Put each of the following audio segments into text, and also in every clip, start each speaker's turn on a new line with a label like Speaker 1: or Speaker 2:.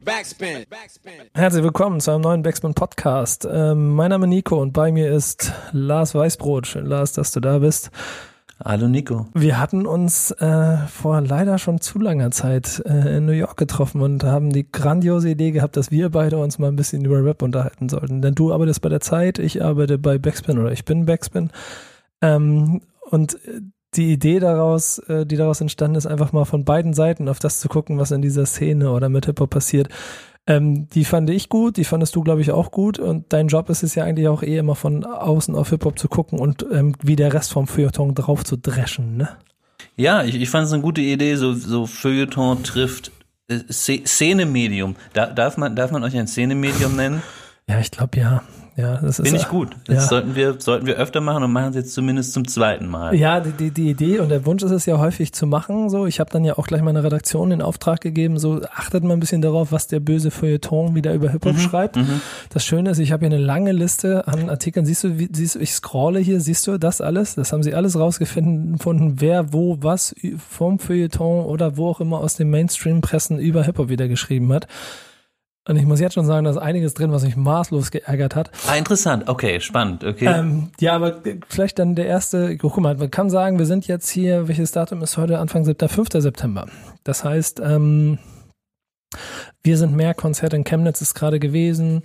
Speaker 1: Backspin. Herzlich willkommen zu einem neuen Backspin Podcast. Ähm, mein Name ist Nico und bei mir ist Lars Weißbrot. Schön, Lars, dass du da bist.
Speaker 2: Hallo Nico.
Speaker 1: Wir hatten uns äh, vor leider schon zu langer Zeit äh, in New York getroffen und haben die grandiose Idee gehabt, dass wir beide uns mal ein bisschen über Rap unterhalten sollten. Denn du arbeitest bei der Zeit, ich arbeite bei Backspin oder ich bin Backspin. Ähm, und die Idee daraus, äh, die daraus entstanden ist, einfach mal von beiden Seiten auf das zu gucken, was in dieser Szene oder mit Hip-Hop passiert. Ähm, die fand ich gut, die fandest du, glaube ich, auch gut. Und dein Job ist es ja eigentlich auch eh immer von außen auf Hip-Hop zu gucken und ähm, wie der Rest vom Feuilleton drauf zu dreschen, ne?
Speaker 2: Ja, ich, ich fand es eine gute Idee, so, so Feuilleton trifft äh, Szenemedium. Da, darf, man, darf man euch ein Szenemedium nennen?
Speaker 1: Ja, ich glaube ja. Ja,
Speaker 2: das ist Finde ich gut. Das ja. sollten wir, sollten wir öfter machen und machen es jetzt zumindest zum zweiten Mal.
Speaker 1: Ja, die, die Idee und der Wunsch ist es ja häufig zu machen. So, ich habe dann ja auch gleich meiner Redaktion in Auftrag gegeben, so achtet mal ein bisschen darauf, was der böse Feuilleton wieder über Hip-Hop mhm, schreibt. Mhm. Das Schöne ist, ich habe hier eine lange Liste an Artikeln. Siehst du, wie, siehst du, ich scrolle hier, siehst du das alles? Das haben sie alles rausgefunden, wer wo was vom Feuilleton oder wo auch immer aus den Mainstream-Pressen über Hip-Hop wieder geschrieben hat. Und ich muss jetzt schon sagen, da ist einiges drin, was mich maßlos geärgert hat.
Speaker 2: Ah, interessant. Okay, spannend. Okay.
Speaker 1: Ähm, ja, aber vielleicht dann der erste, guck mal, man kann sagen, wir sind jetzt hier, welches Datum ist heute? Anfang September, 5. September. Das heißt, ähm, wir sind mehr Konzert in Chemnitz ist gerade gewesen.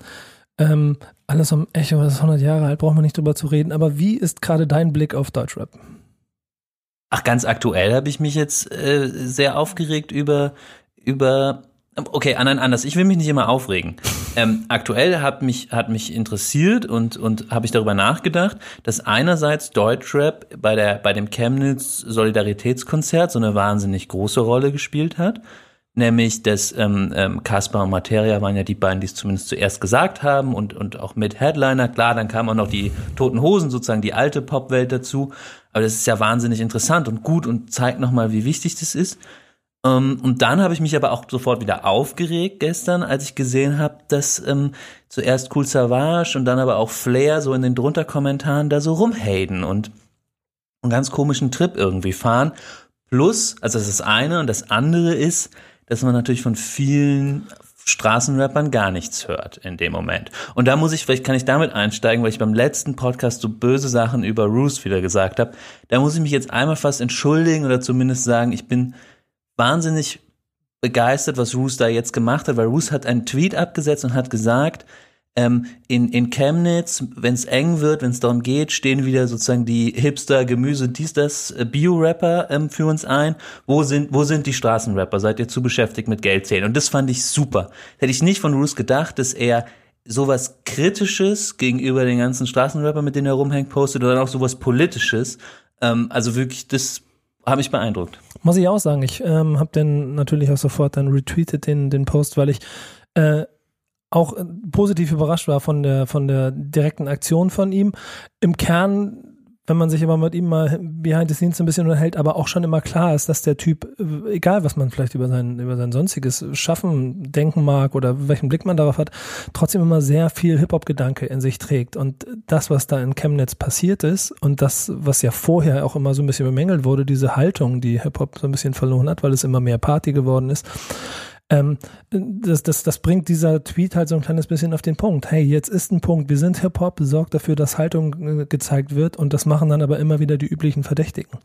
Speaker 1: Ähm, alles um Echo, das ist 100 Jahre alt, brauchen wir nicht drüber zu reden. Aber wie ist gerade dein Blick auf Deutschrap?
Speaker 2: Ach, ganz aktuell habe ich mich jetzt äh, sehr aufgeregt über über Okay, anderen anders. Ich will mich nicht immer aufregen. Ähm, aktuell hat mich, hat mich interessiert und, und habe ich darüber nachgedacht, dass einerseits Deutschrap bei, der, bei dem Chemnitz Solidaritätskonzert so eine wahnsinnig große Rolle gespielt hat. Nämlich, dass ähm, ähm, Kaspar und Materia waren ja die beiden, die es zumindest zuerst gesagt haben und, und auch mit Headliner. Klar, dann kamen auch noch die Toten Hosen, sozusagen die alte Popwelt dazu. Aber das ist ja wahnsinnig interessant und gut und zeigt nochmal, wie wichtig das ist. Ähm, und dann habe ich mich aber auch sofort wieder aufgeregt gestern, als ich gesehen habe, dass ähm, zuerst Cool Savage und dann aber auch Flair so in den drunter Kommentaren da so rumhaten und einen ganz komischen Trip irgendwie fahren. Plus, also das ist das eine und das andere ist, dass man natürlich von vielen Straßenrappern gar nichts hört in dem Moment. Und da muss ich, vielleicht kann ich damit einsteigen, weil ich beim letzten Podcast so böse Sachen über Roos wieder gesagt habe. Da muss ich mich jetzt einmal fast entschuldigen oder zumindest sagen, ich bin wahnsinnig begeistert, was Roos da jetzt gemacht hat, weil Roos hat einen Tweet abgesetzt und hat gesagt, ähm, in, in Chemnitz, wenn es eng wird, wenn es darum geht, stehen wieder sozusagen die Hipster, Gemüse, dies, das, äh, Bio-Rapper ähm, für uns ein. Wo sind, wo sind die Straßenrapper? Seid ihr zu beschäftigt mit Geld zählen? Und das fand ich super. Hätte ich nicht von Roos gedacht, dass er sowas Kritisches gegenüber den ganzen Straßenrapper, mit denen er rumhängt, postet, oder auch sowas Politisches. Ähm, also wirklich, das habe ich beeindruckt.
Speaker 1: Muss ich auch sagen. Ich ähm, habe den natürlich auch sofort dann retweetet, den, den Post, weil ich äh, auch positiv überrascht war von der, von der direkten Aktion von ihm. Im Kern wenn man sich aber mit ihm mal behind the scenes ein bisschen unterhält, aber auch schon immer klar ist, dass der Typ, egal was man vielleicht über sein, über sein sonstiges Schaffen denken mag oder welchen Blick man darauf hat, trotzdem immer sehr viel Hip-Hop-Gedanke in sich trägt. Und das, was da in Chemnitz passiert ist und das, was ja vorher auch immer so ein bisschen bemängelt wurde, diese Haltung, die Hip-Hop so ein bisschen verloren hat, weil es immer mehr Party geworden ist, ähm, das, das, das bringt dieser Tweet halt so ein kleines bisschen auf den Punkt. Hey, jetzt ist ein Punkt. Wir sind Hip-Hop, sorgt dafür, dass Haltung äh, gezeigt wird und das machen dann aber immer wieder die üblichen Verdächtigen.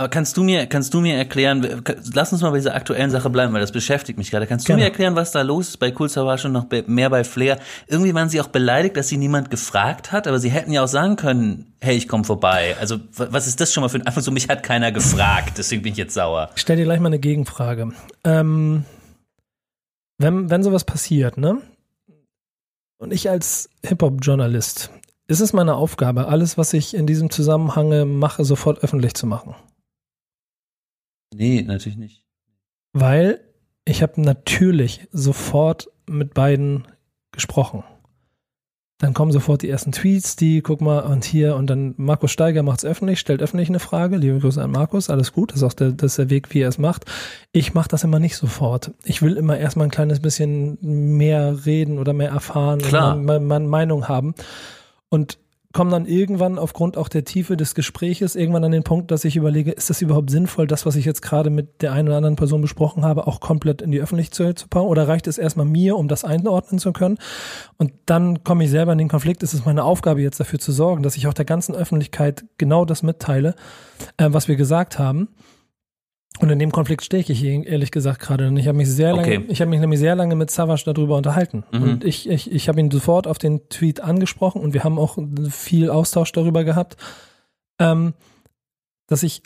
Speaker 2: Aber kannst du mir, kannst du mir erklären, lass uns mal bei dieser aktuellen Sache bleiben, weil das beschäftigt mich gerade. Kannst du Gerne. mir erklären, was da los ist bei Cool Savage und noch mehr bei Flair? Irgendwie waren sie auch beleidigt, dass sie niemand gefragt hat, aber sie hätten ja auch sagen können, hey, ich komme vorbei. Also, was ist das schon mal für ein, einfach so, mich hat keiner gefragt, deswegen bin ich jetzt sauer.
Speaker 1: Ich stell dir gleich mal eine Gegenfrage. Ähm, wenn, wenn sowas passiert, ne? Und ich als Hip-Hop-Journalist, ist es meine Aufgabe, alles, was ich in diesem Zusammenhang mache, sofort öffentlich zu machen?
Speaker 2: Nee, natürlich nicht.
Speaker 1: Weil ich habe natürlich sofort mit beiden gesprochen. Dann kommen sofort die ersten Tweets, die, guck mal, und hier, und dann Markus Steiger macht es öffentlich, stellt öffentlich eine Frage. Liebe Grüße an Markus, alles gut, das ist auch der, das ist der Weg, wie er es macht. Ich mache das immer nicht sofort. Ich will immer erstmal ein kleines bisschen mehr reden oder mehr erfahren
Speaker 2: Klar.
Speaker 1: meine Meinung haben. Und komme dann irgendwann aufgrund auch der Tiefe des Gespräches irgendwann an den Punkt, dass ich überlege, ist das überhaupt sinnvoll, das, was ich jetzt gerade mit der einen oder anderen Person besprochen habe, auch komplett in die Öffentlichkeit zu bauen? Oder reicht es erstmal mir, um das einordnen zu können? Und dann komme ich selber in den Konflikt. Es ist meine Aufgabe jetzt dafür zu sorgen, dass ich auch der ganzen Öffentlichkeit genau das mitteile, äh, was wir gesagt haben. Und in dem Konflikt stehe ich ehrlich gesagt gerade. Und ich habe mich sehr lange,
Speaker 2: Okay.
Speaker 1: ich habe mich nämlich sehr lange mit Savage darüber unterhalten.
Speaker 2: Mhm.
Speaker 1: Und ich, ich, ich habe ihn sofort auf den Tweet angesprochen und wir haben auch viel Austausch darüber gehabt, ähm, dass ich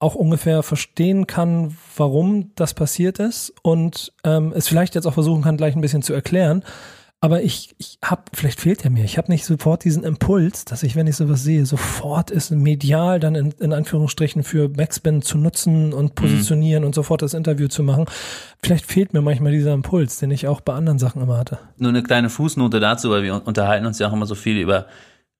Speaker 1: auch ungefähr verstehen kann, warum das passiert ist und ähm, es vielleicht jetzt auch versuchen kann, gleich ein bisschen zu erklären. Aber ich, ich habe, vielleicht fehlt er mir, ich habe nicht sofort diesen Impuls, dass ich, wenn ich sowas sehe, sofort ist medial dann in, in Anführungsstrichen für Backspin zu nutzen und positionieren und sofort das Interview zu machen. Vielleicht fehlt mir manchmal dieser Impuls, den ich auch bei anderen Sachen immer hatte.
Speaker 2: Nur eine kleine Fußnote dazu, weil wir unterhalten uns ja auch immer so viel über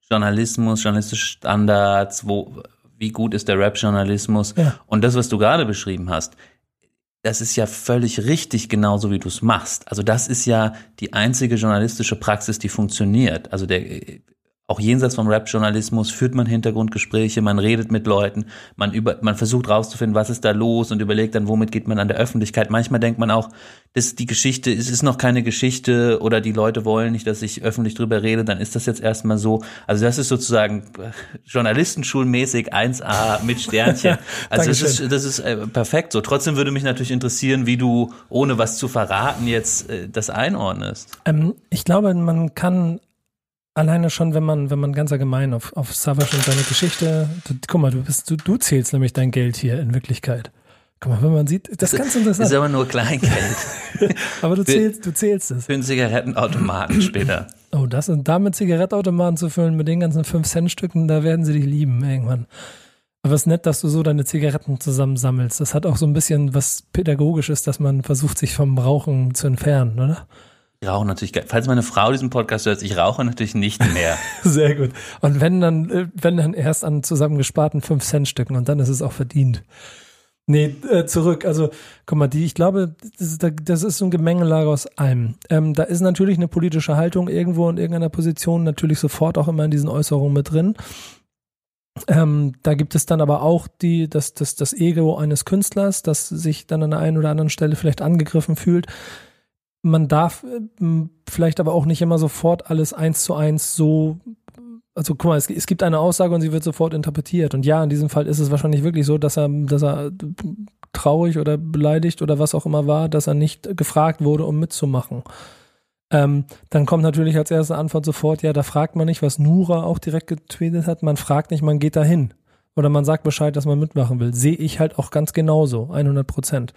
Speaker 2: Journalismus, journalistische Standards, wo, wie gut ist der Rap-Journalismus.
Speaker 1: Ja.
Speaker 2: Und das, was du gerade beschrieben hast, das ist ja völlig richtig, genauso wie du es machst. Also das ist ja die einzige journalistische Praxis, die funktioniert. Also der, auch jenseits vom Rap-Journalismus führt man Hintergrundgespräche, man redet mit Leuten, man über, man versucht rauszufinden, was ist da los und überlegt dann, womit geht man an der Öffentlichkeit. Manchmal denkt man auch, das die Geschichte, es ist noch keine Geschichte oder die Leute wollen nicht, dass ich öffentlich drüber rede, dann ist das jetzt erstmal so. Also das ist sozusagen journalistenschulmäßig 1A mit Sternchen. Also das ist, das ist äh, perfekt so. Trotzdem würde mich natürlich interessieren, wie du, ohne was zu verraten, jetzt äh, das einordnest.
Speaker 1: Ähm, ich glaube, man kann alleine schon, wenn man, wenn man ganz allgemein auf, auf Savage und seine Geschichte, du, guck mal, du bist, du, du zählst nämlich dein Geld hier in Wirklichkeit. Guck mal, wenn man sieht, das ist ganz
Speaker 2: Ist
Speaker 1: interessant.
Speaker 2: aber nur Kleingeld.
Speaker 1: Aber du zählst, du zählst es.
Speaker 2: Für einen Zigarettenautomaten später.
Speaker 1: Oh, das und damit Zigarettautomaten zu füllen mit den ganzen 5-Cent-Stücken, da werden sie dich lieben irgendwann. Aber es ist nett, dass du so deine Zigaretten zusammensammelst. Das hat auch so ein bisschen was Pädagogisches, dass man versucht, sich vom Rauchen zu entfernen, oder?
Speaker 2: Ich rauche natürlich, falls meine Frau diesen Podcast hört, ich rauche natürlich nicht mehr.
Speaker 1: Sehr gut. Und wenn dann, äh, wenn dann erst an zusammengesparten 5-Cent-Stücken und dann ist es auch verdient. Nee, äh, zurück. Also, guck mal, die, ich glaube, das ist, das ist so ein Gemengelage aus allem. Ähm, da ist natürlich eine politische Haltung irgendwo in irgendeiner Position natürlich sofort auch immer in diesen Äußerungen mit drin. Ähm, da gibt es dann aber auch die, das, das, das Ego eines Künstlers, das sich dann an der einen oder anderen Stelle vielleicht angegriffen fühlt. Man darf ähm, vielleicht aber auch nicht immer sofort alles eins zu eins so also guck mal, es, es gibt eine Aussage und sie wird sofort interpretiert. Und ja, in diesem Fall ist es wahrscheinlich wirklich so, dass er, dass er traurig oder beleidigt oder was auch immer war, dass er nicht gefragt wurde, um mitzumachen. Ähm, dann kommt natürlich als erste Antwort sofort, ja, da fragt man nicht, was Nura auch direkt getweetet hat, man fragt nicht, man geht dahin. Oder man sagt Bescheid, dass man mitmachen will. Sehe ich halt auch ganz genauso, 100 Prozent.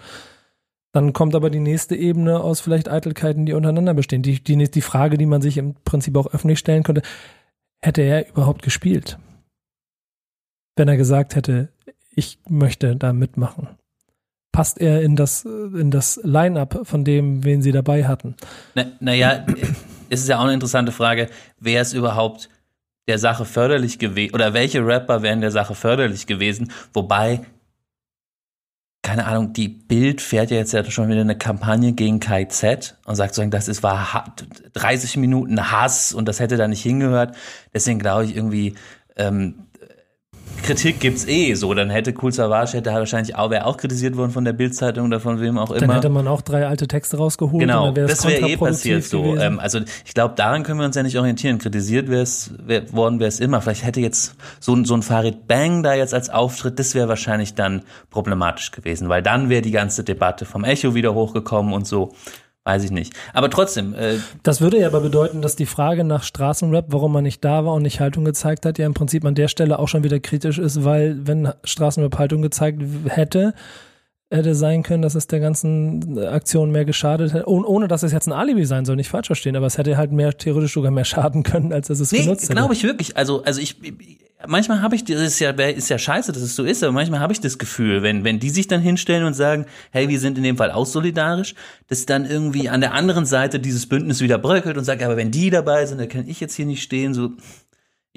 Speaker 1: Dann kommt aber die nächste Ebene aus vielleicht Eitelkeiten, die untereinander bestehen. Die, die, die Frage, die man sich im Prinzip auch öffentlich stellen könnte, hätte er überhaupt gespielt? Wenn er gesagt hätte, ich möchte da mitmachen. Passt er in das, in das Line-up von dem, wen sie dabei hatten?
Speaker 2: Na, naja, es ist ja auch eine interessante Frage, wer ist überhaupt der Sache förderlich gewesen, oder welche Rapper wären der Sache förderlich gewesen, wobei, keine Ahnung, die Bild fährt ja jetzt ja schon wieder eine Kampagne gegen KZ und sagt sozusagen, das ist, war ha- 30 Minuten Hass und das hätte da nicht hingehört. Deswegen glaube ich irgendwie, ähm, Kritik gibt's eh so, dann hätte Cool Savage hätte wahrscheinlich auch, wäre auch kritisiert worden von der Bildzeitung oder von wem auch
Speaker 1: Dann
Speaker 2: immer.
Speaker 1: hätte man auch drei alte Texte rausgeholt
Speaker 2: Genau,
Speaker 1: dann
Speaker 2: das wäre eh passiert so. Ähm, also ich glaube, daran können wir uns ja nicht orientieren. Kritisiert wäre es wär, worden wäre es immer. Vielleicht hätte jetzt so, ein- so ein Farid Bang da jetzt als Auftritt, das wäre wahrscheinlich dann problematisch gewesen, weil dann wäre die ganze Debatte vom Echo wieder hochgekommen und so. Weiß ich nicht. Aber trotzdem, äh,
Speaker 1: Das würde ja aber bedeuten, dass die Frage nach Straßenrap, warum man nicht da war und nicht Haltung gezeigt hat, ja im Prinzip an der Stelle auch schon wieder kritisch ist, weil wenn Straßenrap Haltung gezeigt hätte, hätte sein können, dass es der ganzen Aktion mehr geschadet hätte, ohne, ohne dass es jetzt ein Alibi sein soll, nicht falsch verstehen, aber es hätte halt mehr theoretisch sogar mehr schaden können, als dass es
Speaker 2: nee,
Speaker 1: genutzt hätte.
Speaker 2: glaube ich wirklich. Also, also ich, manchmal habe ich, das ist ja, ist ja scheiße, dass es so ist, aber manchmal habe ich das Gefühl, wenn, wenn die sich dann hinstellen und sagen, hey, wir sind in dem Fall auch solidarisch, dass dann irgendwie an der anderen Seite dieses Bündnis wieder bröckelt und sagt, aber wenn die dabei sind, dann kann ich jetzt hier nicht stehen, so,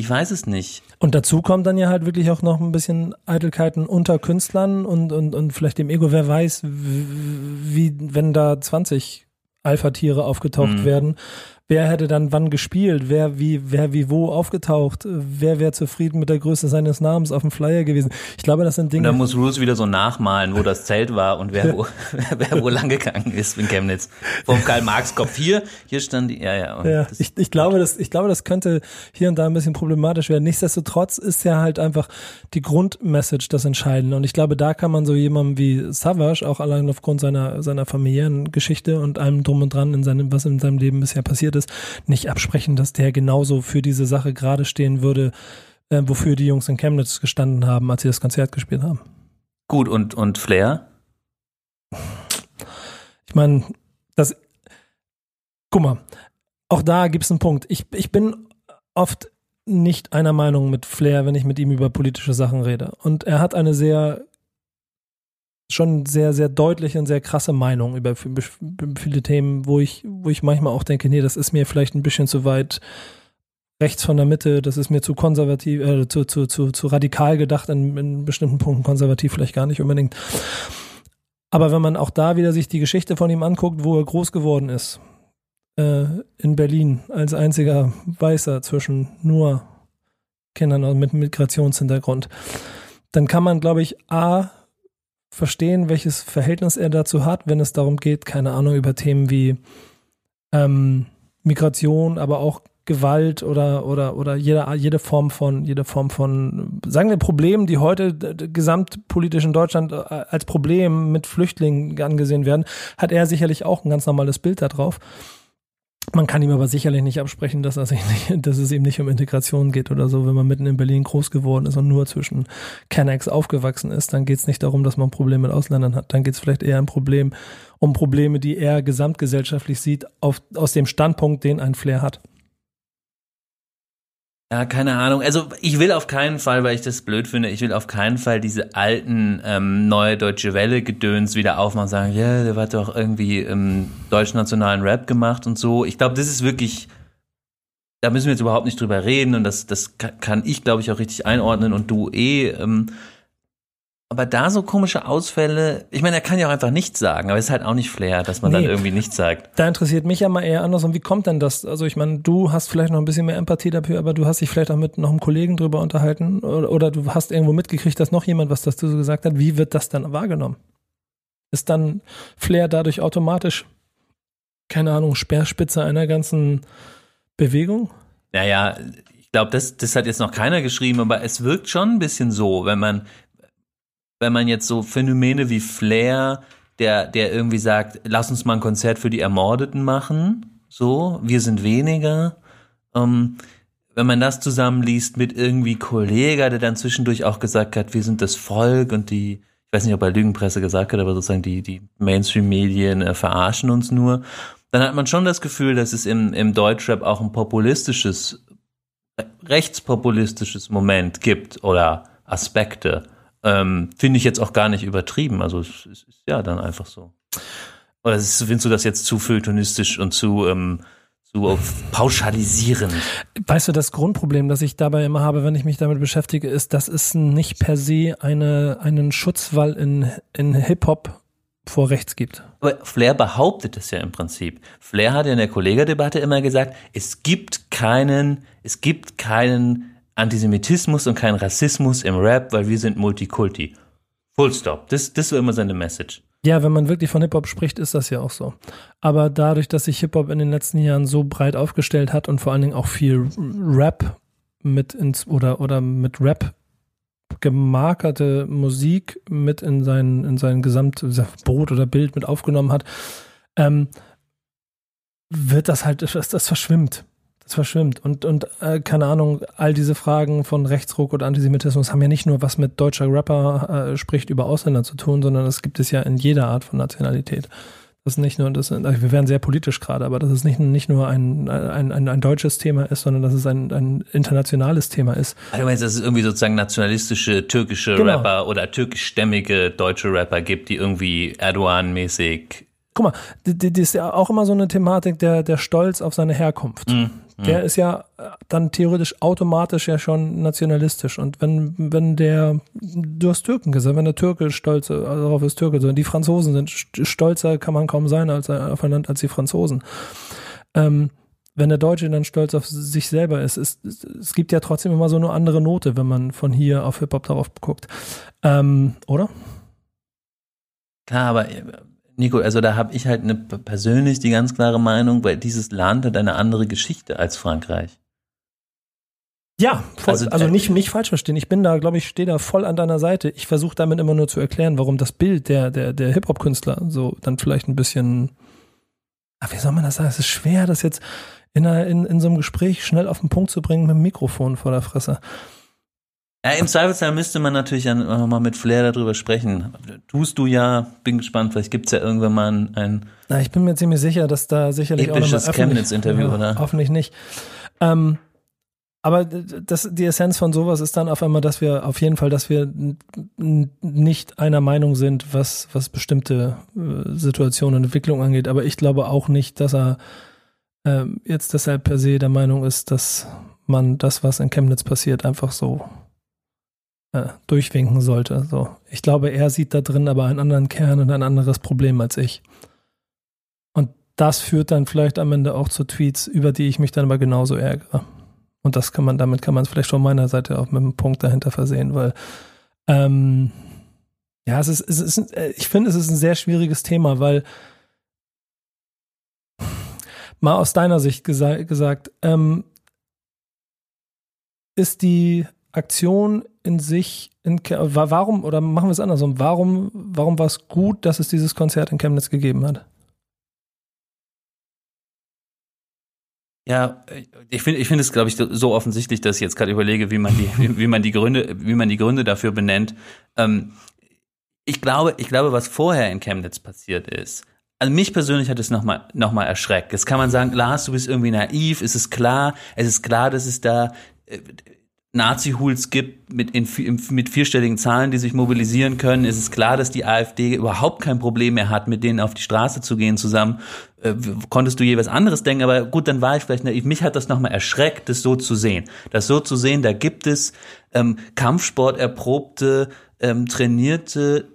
Speaker 2: ich weiß es nicht.
Speaker 1: Und dazu kommt dann ja halt wirklich auch noch ein bisschen Eitelkeiten unter Künstlern und, und, und vielleicht dem Ego, wer weiß, wie, wenn da 20 Alpha-Tiere aufgetaucht
Speaker 2: Mhm.
Speaker 1: werden, wer hätte dann wann gespielt, wer wie, wer wie wo aufgetaucht, wer wäre zufrieden mit der Größe seines Namens auf dem Flyer gewesen. Ich glaube, das sind Dinge.
Speaker 2: Und dann muss Bruce wieder so nachmalen, wo das Zelt war und wer wo, wer wo lang gegangen ist in Chemnitz. Vom Karl-Marx-Kopf hier, hier stand die, ja, ja.
Speaker 1: ja ich, ich glaube, das, ich glaube, das könnte hier und da ein bisschen problematisch werden. Nichtsdestotrotz ist ja halt einfach die Grundmessage das Entscheidende. Und ich glaube, da kann man so jemandem wie Savage, auch allein aufgrund seiner, seiner familiären Geschichte und allem drum und dran in seinem, was in seinem Leben bisher passiert ist, nicht absprechen, dass der genauso für diese Sache gerade stehen würde, äh, wofür die Jungs in Chemnitz gestanden haben, als sie das Konzert gespielt haben.
Speaker 2: Gut, und, und Flair?
Speaker 1: Ich meine, das, guck mal, auch da gibt es einen Punkt. Ich, ich bin oft nicht einer Meinung mit Flair, wenn ich mit ihm über politische Sachen rede. Und er hat eine sehr schon sehr, sehr deutliche und sehr krasse Meinung über viele Themen, wo ich, wo ich manchmal auch denke, nee, das ist mir vielleicht ein bisschen zu weit rechts von der Mitte, das ist mir zu konservativ, äh, zu, zu, zu, zu radikal gedacht, in, in bestimmten Punkten konservativ vielleicht gar nicht unbedingt. Aber wenn man auch da wieder sich die Geschichte von ihm anguckt, wo er groß geworden ist, äh, in Berlin als einziger Weißer zwischen nur Kindern mit Migrationshintergrund, dann kann man, glaube ich, A, verstehen, welches Verhältnis er dazu hat, wenn es darum geht, keine Ahnung, über Themen wie ähm, Migration, aber auch Gewalt oder oder oder jede jede Form von jede Form von sagen wir Problemen, die heute gesamtpolitisch in Deutschland äh, als Problem mit Flüchtlingen angesehen werden, hat er sicherlich auch ein ganz normales Bild darauf. Man kann ihm aber sicherlich nicht absprechen, dass, nicht, dass, es ihm nicht um Integration geht oder so. Wenn man mitten in Berlin groß geworden ist und nur zwischen Kennex aufgewachsen ist, dann geht es nicht darum, dass man Probleme mit Ausländern hat. Dann geht es vielleicht eher ein Problem, um Probleme, die er gesamtgesellschaftlich sieht, auf, aus dem Standpunkt, den ein Flair hat.
Speaker 2: Ja, keine Ahnung. Also ich will auf keinen Fall, weil ich das blöd finde, ich will auf keinen Fall diese alten ähm, neue deutsche Welle Gedöns wieder aufmachen und sagen, ja, yeah, der hat doch irgendwie ähm, deutschnationalen Rap gemacht und so. Ich glaube, das ist wirklich, da müssen wir jetzt überhaupt nicht drüber reden und das, das kann ich, glaube ich, auch richtig einordnen und du eh. Ähm, aber da so komische Ausfälle, ich meine, er kann ja auch einfach nichts sagen, aber es ist halt auch nicht Flair, dass man nee, dann irgendwie nichts sagt.
Speaker 1: Da interessiert mich ja mal eher anders und wie kommt denn das? Also ich meine, du hast vielleicht noch ein bisschen mehr Empathie dafür, aber du hast dich vielleicht auch mit noch einem Kollegen drüber unterhalten oder, oder du hast irgendwo mitgekriegt, dass noch jemand was dazu so gesagt hat. Wie wird das dann wahrgenommen? Ist dann Flair dadurch automatisch, keine Ahnung, Speerspitze einer ganzen Bewegung?
Speaker 2: Naja, ich glaube, das, das hat jetzt noch keiner geschrieben, aber es wirkt schon ein bisschen so, wenn man, wenn man jetzt so Phänomene wie Flair, der, der irgendwie sagt, lass uns mal ein Konzert für die Ermordeten machen, so, wir sind weniger. Ähm, wenn man das zusammenliest mit irgendwie Kollega, der dann zwischendurch auch gesagt hat, wir sind das Volk und die, ich weiß nicht, ob er Lügenpresse gesagt hat, aber sozusagen die, die Mainstream-Medien äh, verarschen uns nur, dann hat man schon das Gefühl, dass es im, im Deutschrap auch ein populistisches, rechtspopulistisches Moment gibt oder Aspekte. Ähm, Finde ich jetzt auch gar nicht übertrieben. Also es, ist ja dann einfach so. Oder findest du das jetzt zu feuilletonistisch und zu, ähm, zu pauschalisierend?
Speaker 1: Weißt du, das Grundproblem, das ich dabei immer habe, wenn ich mich damit beschäftige, ist, dass es nicht per se eine, einen Schutzwall in, in Hip-Hop vor rechts gibt.
Speaker 2: Aber Flair behauptet es ja im Prinzip. Flair hat ja in der Kollegerdebatte immer gesagt, es gibt keinen, es gibt keinen Antisemitismus und kein Rassismus im Rap, weil wir sind Multikulti. Full stop. Das, das war immer seine Message.
Speaker 1: Ja, wenn man wirklich von Hip-Hop spricht, ist das ja auch so. Aber dadurch, dass sich Hip-Hop in den letzten Jahren so breit aufgestellt hat und vor allen Dingen auch viel Rap mit ins oder, oder mit Rap gemarkerte Musik mit in sein, in sein Gesamtbrot oder Bild mit aufgenommen hat, ähm, wird das halt, das, das verschwimmt es verschwimmt. Und, und äh, keine Ahnung, all diese Fragen von Rechtsruck oder Antisemitismus haben ja nicht nur was mit deutscher Rapper äh, spricht über Ausländer zu tun, sondern das gibt es ja in jeder Art von Nationalität. Das ist nicht nur, das, also wir werden sehr politisch gerade, aber dass es nicht, nicht nur ein, ein, ein, ein deutsches Thema ist, sondern dass es ein, ein internationales Thema ist.
Speaker 2: Also meinst, dass es irgendwie sozusagen nationalistische türkische genau. Rapper oder türkischstämmige deutsche Rapper gibt, die irgendwie Erdogan-mäßig
Speaker 1: Guck mal, das ist ja auch immer so eine Thematik der, der Stolz auf seine Herkunft. Mm, der ist ja äh, dann theoretisch automatisch ja schon nationalistisch. Und wenn, wenn der, du hast Türken gesagt, wenn der Türke stolz also darauf ist, Türke, sondern die Franzosen sind stolzer, kann man kaum sein als, auf ein Land als die Franzosen. Ähm, wenn der Deutsche dann stolz auf sich selber ist, es, es, es gibt ja trotzdem immer so eine andere Note, wenn man von hier auf Hip-Hop darauf guckt. Ähm, oder?
Speaker 2: Klar, aber äh, Nico, also da habe ich halt eine, persönlich die ganz klare Meinung, weil dieses Land hat eine andere Geschichte als Frankreich.
Speaker 1: Ja, voll, also, also, nicht, nicht falsch verstehen. Ich bin da, glaube ich, stehe da voll an deiner Seite. Ich versuche damit immer nur zu erklären, warum das Bild der, der, der Hip-Hop-Künstler so dann vielleicht ein bisschen, ach, wie soll man das sagen? Es ist schwer, das jetzt in, einer, in, in so einem Gespräch schnell auf den Punkt zu bringen mit dem Mikrofon vor der Fresse.
Speaker 2: Ja, im Zweifelsfall müsste man natürlich auch mal mit Flair darüber sprechen. Tust du ja, bin gespannt, vielleicht gibt's ja irgendwann mal ein, ein
Speaker 1: Na, ich bin mir ziemlich sicher, dass da sicherlich auch
Speaker 2: mal Chemnitz-Interview, ja, oder?
Speaker 1: Hoffentlich nicht. Ähm, aber das, die Essenz von sowas ist dann auf einmal, dass wir auf jeden Fall, dass wir nicht einer Meinung sind, was, was bestimmte äh, Situationen und Entwicklungen angeht. Aber ich glaube auch nicht, dass er äh, jetzt deshalb per se der Meinung ist, dass man das, was in Chemnitz passiert, einfach so äh, durchwinken sollte. So. Ich glaube, er sieht da drin aber einen anderen Kern und ein anderes Problem als ich. Und das führt dann vielleicht am Ende auch zu Tweets, über die ich mich dann aber genauso ärgere. Und das kann man, damit kann man es vielleicht von meiner Seite auch mit einem Punkt dahinter versehen, weil ähm, ja, es ist, es ist, äh, ich finde, es ist ein sehr schwieriges Thema, weil mal aus deiner Sicht gesa gesagt, ähm, ist die Aktion in sich, in, warum, oder machen wir es andersrum, warum, warum war es gut, dass es dieses Konzert in Chemnitz gegeben hat?
Speaker 2: Ja, ich finde, ich finde es, glaube ich, so offensichtlich, dass ich jetzt gerade überlege, wie man die, wie, wie, man die Gründe, wie man die Gründe dafür benennt. Ähm, ich glaube, ich glaube, was vorher in Chemnitz passiert ist, also mich persönlich hat es nochmal noch mal erschreckt. Jetzt kann man sagen, Lars, du bist irgendwie naiv, es ist klar, es ist klar, dass es da äh, Nazi-Hools gibt mit, in, mit vierstelligen Zahlen, die sich mobilisieren können, ist es klar, dass die AfD überhaupt kein Problem mehr hat, mit denen auf die Straße zu gehen zusammen. Äh, konntest du je was anderes denken, aber gut, dann war ich vielleicht naiv. Mich hat das nochmal erschreckt, das so zu sehen. Das so zu sehen, da gibt es ähm, Kampfsport erprobte, ähm, trainierte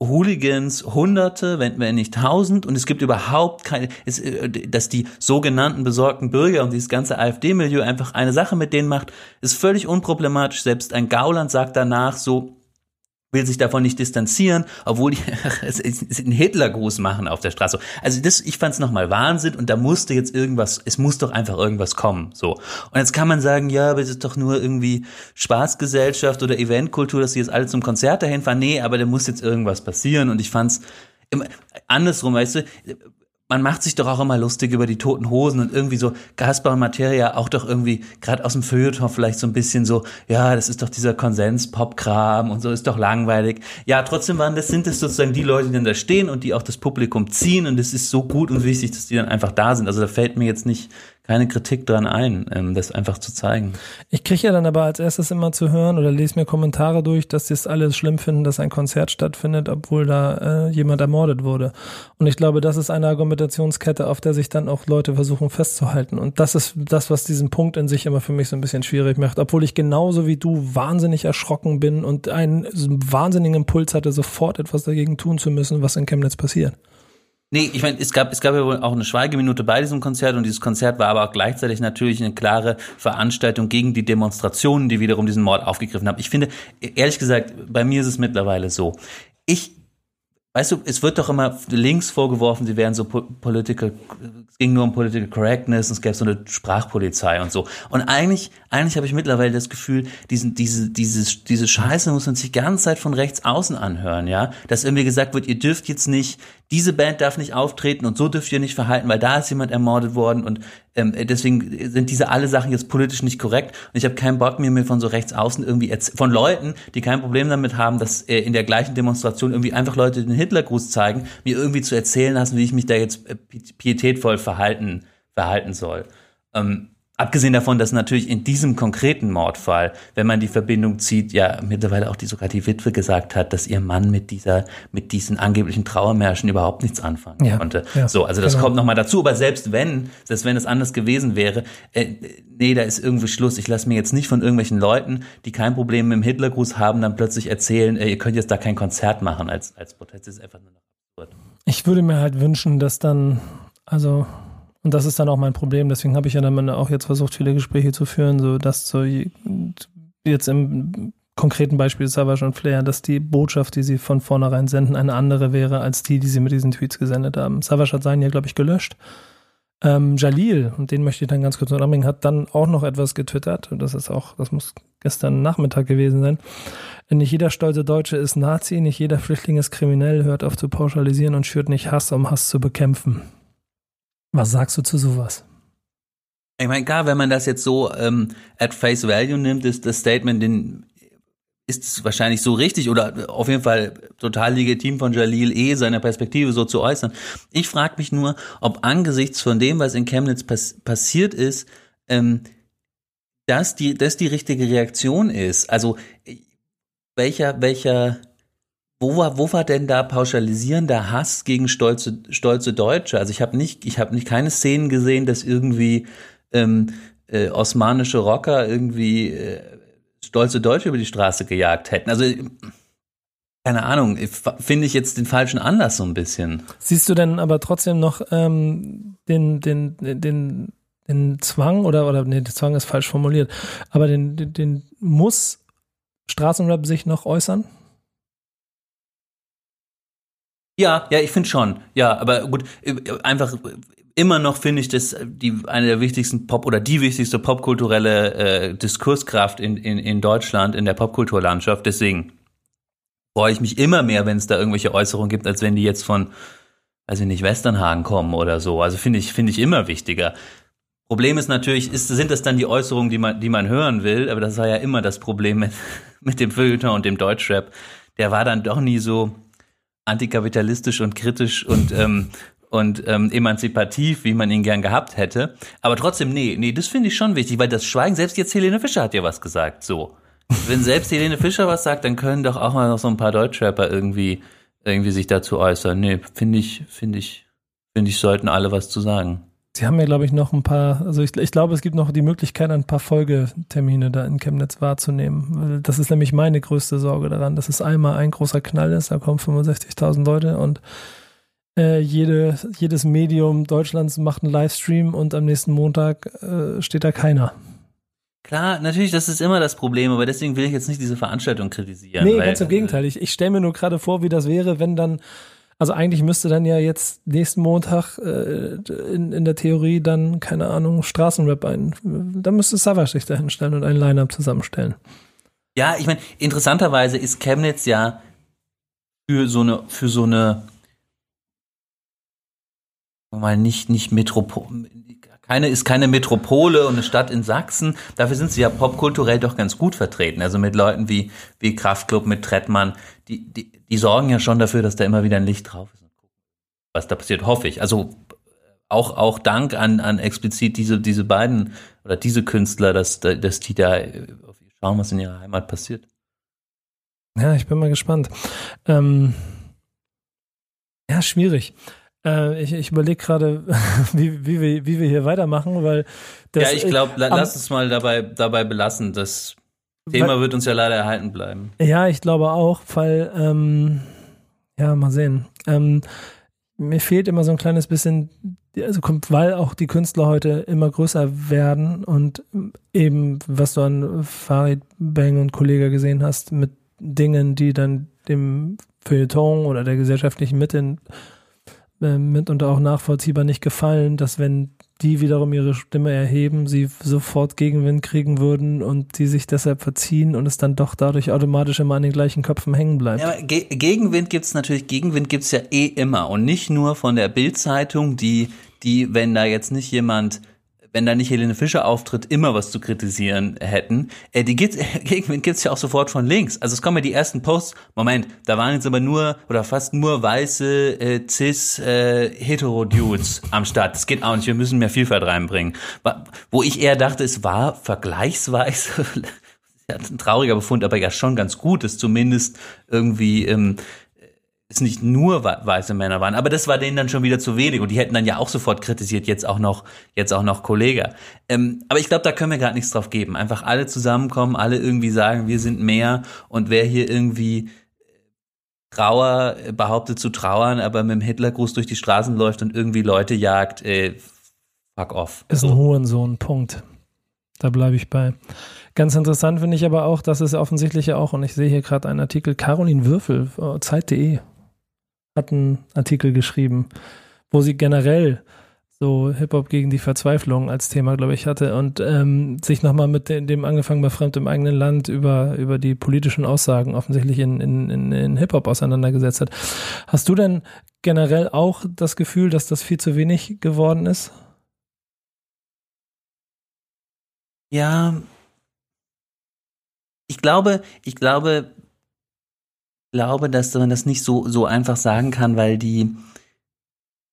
Speaker 2: Hooligans Hunderte, wenn, wenn nicht Tausend, und es gibt überhaupt keine, es, äh, dass die sogenannten besorgten Bürger und dieses ganze AfD-Milieu einfach eine Sache mit denen macht, ist völlig unproblematisch. Selbst ein Gauland sagt danach so, will sich davon nicht distanzieren, obwohl die einen Hitlergruß machen auf der Straße. Also das, ich fand es nochmal Wahnsinn und da musste jetzt irgendwas, es muss doch einfach irgendwas kommen. So. Und jetzt kann man sagen, ja, aber es ist doch nur irgendwie Spaßgesellschaft oder Eventkultur, dass sie jetzt alle zum Konzert dahin fahren. Nee, aber da muss jetzt irgendwas passieren und ich fand's andersrum, weißt du, man macht sich doch auch immer lustig über die toten Hosen und irgendwie so Gaspar und Materia auch doch irgendwie gerade aus dem Feuilleton vielleicht so ein bisschen so, ja, das ist doch dieser Konsens-Pop-Kram und so ist doch langweilig. Ja, trotzdem waren das, sind es sozusagen die Leute, die dann da stehen und die auch das Publikum ziehen und es ist so gut und wichtig, dass die dann einfach da sind. Also da fällt mir jetzt nicht keine Kritik dran ein, ähm, das einfach zu zeigen.
Speaker 1: Ich kriege ja dann aber als erstes immer zu hören oder lese mir Kommentare durch, dass sie es alles schlimm finden, dass ein Konzert stattfindet, obwohl da äh, jemand ermordet wurde. Und ich glaube, das ist eine Argumentationskette, auf der sich dann auch Leute versuchen festzuhalten. Und das ist das, was diesen Punkt in sich immer für mich so ein bisschen schwierig macht, obwohl ich genauso wie du wahnsinnig erschrocken bin und einen wahnsinnigen Impuls hatte, sofort etwas dagegen tun zu müssen, was in Chemnitz passiert.
Speaker 2: Nee, ich meine, es gab, es gab ja wohl auch eine Schweigeminute bei diesem Konzert und dieses Konzert war aber auch gleichzeitig natürlich eine klare Veranstaltung gegen die Demonstrationen, die wiederum diesen Mord aufgegriffen haben. Ich finde, ehrlich gesagt, bei mir ist es mittlerweile so. Ich Weißt du, es wird doch immer links vorgeworfen, sie wären so political, es ging nur um political correctness, es gäbe so eine Sprachpolizei und so. Und eigentlich, eigentlich habe ich mittlerweile das Gefühl, diesen, diese, dieses, diese Scheiße muss man sich die ganze Zeit von rechts außen anhören, ja. Dass irgendwie gesagt wird, ihr dürft jetzt nicht, diese Band darf nicht auftreten und so dürft ihr nicht verhalten, weil da ist jemand ermordet worden und ähm, deswegen sind diese alle Sachen jetzt politisch nicht korrekt. Und ich habe keinen Bock mir, mir von so rechts außen irgendwie von Leuten, die kein Problem damit haben, dass äh, in der gleichen Demonstration irgendwie einfach Leute den Hitlergruß zeigen, mir irgendwie zu erzählen lassen, wie ich mich da jetzt äh, pietätvoll verhalten, verhalten soll. Ähm, Abgesehen davon, dass natürlich in diesem konkreten Mordfall, wenn man die Verbindung zieht, ja mittlerweile auch die sogar die Witwe gesagt hat, dass ihr Mann mit dieser, mit diesen angeblichen Trauermärschen überhaupt nichts anfangen ja, konnte. Ja, so, also das genau. kommt nochmal dazu. Aber selbst wenn, selbst wenn es anders gewesen wäre, äh, nee, da ist irgendwie Schluss. Ich lasse mir jetzt nicht von irgendwelchen Leuten, die kein Problem mit dem Hitlergruß haben, dann plötzlich erzählen, äh, ihr könnt jetzt da kein Konzert machen als als Protest. Das ist einfach nur noch absurd.
Speaker 1: Ich würde mir halt wünschen, dass dann, also Und das ist dann auch mein Problem. Deswegen habe ich ja dann auch jetzt versucht, viele Gespräche zu führen, so dass so jetzt im konkreten Beispiel Savage und Flair, dass die Botschaft, die sie von vornherein senden, eine andere wäre als die, die sie mit diesen Tweets gesendet haben. Savage hat seinen ja, glaube ich, gelöscht. Ähm, Jalil, und den möchte ich dann ganz kurz noch anbringen, hat dann auch noch etwas getwittert, und das ist auch, das muss gestern Nachmittag gewesen sein. Nicht jeder stolze Deutsche ist Nazi, nicht jeder Flüchtling ist kriminell, hört auf zu pauschalisieren und schürt nicht Hass, um Hass zu bekämpfen. Was sagst du zu sowas?
Speaker 2: Ich meine, klar, wenn man das jetzt so ähm, at face value nimmt, ist das Statement, den ist es wahrscheinlich so richtig oder auf jeden Fall total legitim von Jalil eh seine Perspektive so zu äußern. Ich frage mich nur, ob angesichts von dem, was in Chemnitz pass passiert ist, ähm, dass die, dass die richtige Reaktion ist. Also welcher, welcher, wo war, wo war denn da pauschalisierender Hass gegen stolze, stolze Deutsche? Also ich habe nicht, ich habe nicht keine Szenen gesehen, dass irgendwie ähm, äh, osmanische Rocker irgendwie äh, stolze Deutsche über die Straße gejagt hätten. Also keine Ahnung, finde ich jetzt den falschen Anlass so ein bisschen.
Speaker 1: Siehst du denn aber trotzdem noch ähm, den, den, den, den Zwang oder, oder nee, der Zwang ist falsch formuliert, aber den, den, den muss Straßenrap sich noch äußern?
Speaker 2: Ja, ja, ich finde schon. Ja, aber gut, einfach immer noch finde ich das die eine der wichtigsten Pop oder die wichtigste popkulturelle äh, Diskurskraft in, in, in Deutschland in der Popkulturlandschaft. Deswegen freue ich mich immer mehr, wenn es da irgendwelche Äußerungen gibt, als wenn die jetzt von, weiß ich nicht, Westernhagen kommen oder so. Also finde ich finde ich immer wichtiger. Problem ist natürlich, ist, sind das dann die Äußerungen, die man, die man hören will? Aber das war ja immer das Problem mit, mit dem Feuilleton und dem Deutschrap. Der war dann doch nie so antikapitalistisch und kritisch und ähm, und ähm, emanzipativ, wie man ihn gern gehabt hätte. Aber trotzdem, nee, nee, das finde ich schon wichtig, weil das Schweigen, selbst jetzt Helene Fischer hat ja was gesagt, so. Wenn selbst Helene Fischer was sagt, dann können doch auch mal noch so ein paar Deutschrapper irgendwie, irgendwie sich dazu äußern. Nee, finde ich, finde ich, finde ich, sollten alle was zu sagen.
Speaker 1: Sie haben ja, glaube ich, noch ein paar, also ich, ich glaube, es gibt noch die Möglichkeit, ein paar Folgetermine da in Chemnitz wahrzunehmen. Das ist nämlich meine größte Sorge daran, dass es einmal ein großer Knall ist, da kommen 65.000 Leute und äh, jede, jedes Medium Deutschlands macht einen Livestream und am nächsten Montag äh, steht da keiner.
Speaker 2: Klar, natürlich, das ist immer das Problem, aber deswegen will ich jetzt nicht diese Veranstaltung kritisieren.
Speaker 1: Nee, ganz im Gegenteil. Ich, ich stelle mir nur gerade vor, wie das wäre, wenn dann, also eigentlich müsste dann ja jetzt nächsten Montag äh, in, in der Theorie dann, keine Ahnung, Straßenrap ein. Da müsste Savage sich da hinstellen und ein Line-Up zusammenstellen.
Speaker 2: Ja, ich meine, interessanterweise ist Chemnitz ja für so eine, für so eine mal nicht, nicht Metropole, keine, ist keine Metropole und eine Stadt in Sachsen. Dafür sind sie ja popkulturell doch ganz gut vertreten. Also mit Leuten wie, wie Kraftklub, mit Trettmann, die, die, die sorgen ja schon dafür, dass da immer wieder ein Licht drauf ist. Was da passiert, hoffe ich. Also auch, auch Dank an, an explizit diese, diese beiden oder diese Künstler, dass, dass die da schauen, was in ihrer Heimat passiert.
Speaker 1: Ja, ich bin mal gespannt. Ähm, ja, schwierig. Äh, ich ich überlege gerade, wie, wie, wir, wie wir hier weitermachen, weil
Speaker 2: das, Ja, ich glaube, la, lass uns mal dabei, dabei belassen. Das Thema weil, wird uns ja leider erhalten bleiben.
Speaker 1: Ja, ich glaube auch, weil, ähm, ja, mal sehen. Ähm, mir fehlt immer so ein kleines bisschen, also kommt, weil auch die Künstler heute immer größer werden und eben, was du an Farid Bang und Kollege gesehen hast, mit Dingen, die dann dem Feuilleton oder der gesellschaftlichen Mitte äh, mitunter auch nachvollziehbar nicht gefallen, dass wenn die wiederum ihre Stimme erheben, sie sofort Gegenwind kriegen würden und die sich deshalb verziehen und es dann doch dadurch automatisch immer an den gleichen Köpfen hängen bleibt.
Speaker 2: Ja, Ge Gegenwind gibt's natürlich, Gegenwind gibt's ja eh immer und nicht nur von der Bildzeitung, die, die, wenn da jetzt nicht jemand wenn da nicht Helene Fischer auftritt, immer was zu kritisieren hätten. Äh, die gibt's, Gegenwind gibt's ja auch sofort von links. Also es kommen ja die ersten Posts, Moment, da waren jetzt aber nur oder fast nur weiße, äh, cis, äh, hetero-Dudes am Start. Das geht auch nicht, wir müssen mehr Vielfalt reinbringen. Wo ich eher dachte, es war vergleichsweise ein trauriger Befund, aber ja schon ganz gut, dass zumindest irgendwie ähm, es nicht nur weiße Männer waren, aber das war denen dann schon wieder zu wenig und die hätten dann ja auch sofort kritisiert, jetzt auch noch, jetzt auch noch Kollege. Ähm, aber ich glaube, da können wir gerade nichts drauf geben. Einfach alle zusammenkommen, alle irgendwie sagen, wir sind mehr und wer hier irgendwie Trauer behauptet zu trauern, aber mit dem Hitlergruß durch die Straßen läuft und irgendwie Leute jagt, äh, fuck off.
Speaker 1: Ist ein Hurensohn, Punkt. Da bleibe ich bei. Ganz interessant finde ich aber auch, dass es offensichtlich ja auch, und ich sehe hier gerade einen Artikel, Caroline Würfel, äh, Zeit.de, hat einen Artikel geschrieben, wo sie generell so Hip-Hop gegen die Verzweiflung als Thema, glaube ich, hatte und ähm, sich nochmal mit dem, angefangen bei Fremd im eigenen Land über, über die politischen Aussagen offensichtlich in, in, in, in Hip-Hop auseinandergesetzt hat. Hast du denn generell auch das Gefühl, dass das viel zu wenig geworden ist?
Speaker 2: Ja, ich glaube, ich glaube, glaube, dass man das nicht so, so einfach sagen kann, weil die,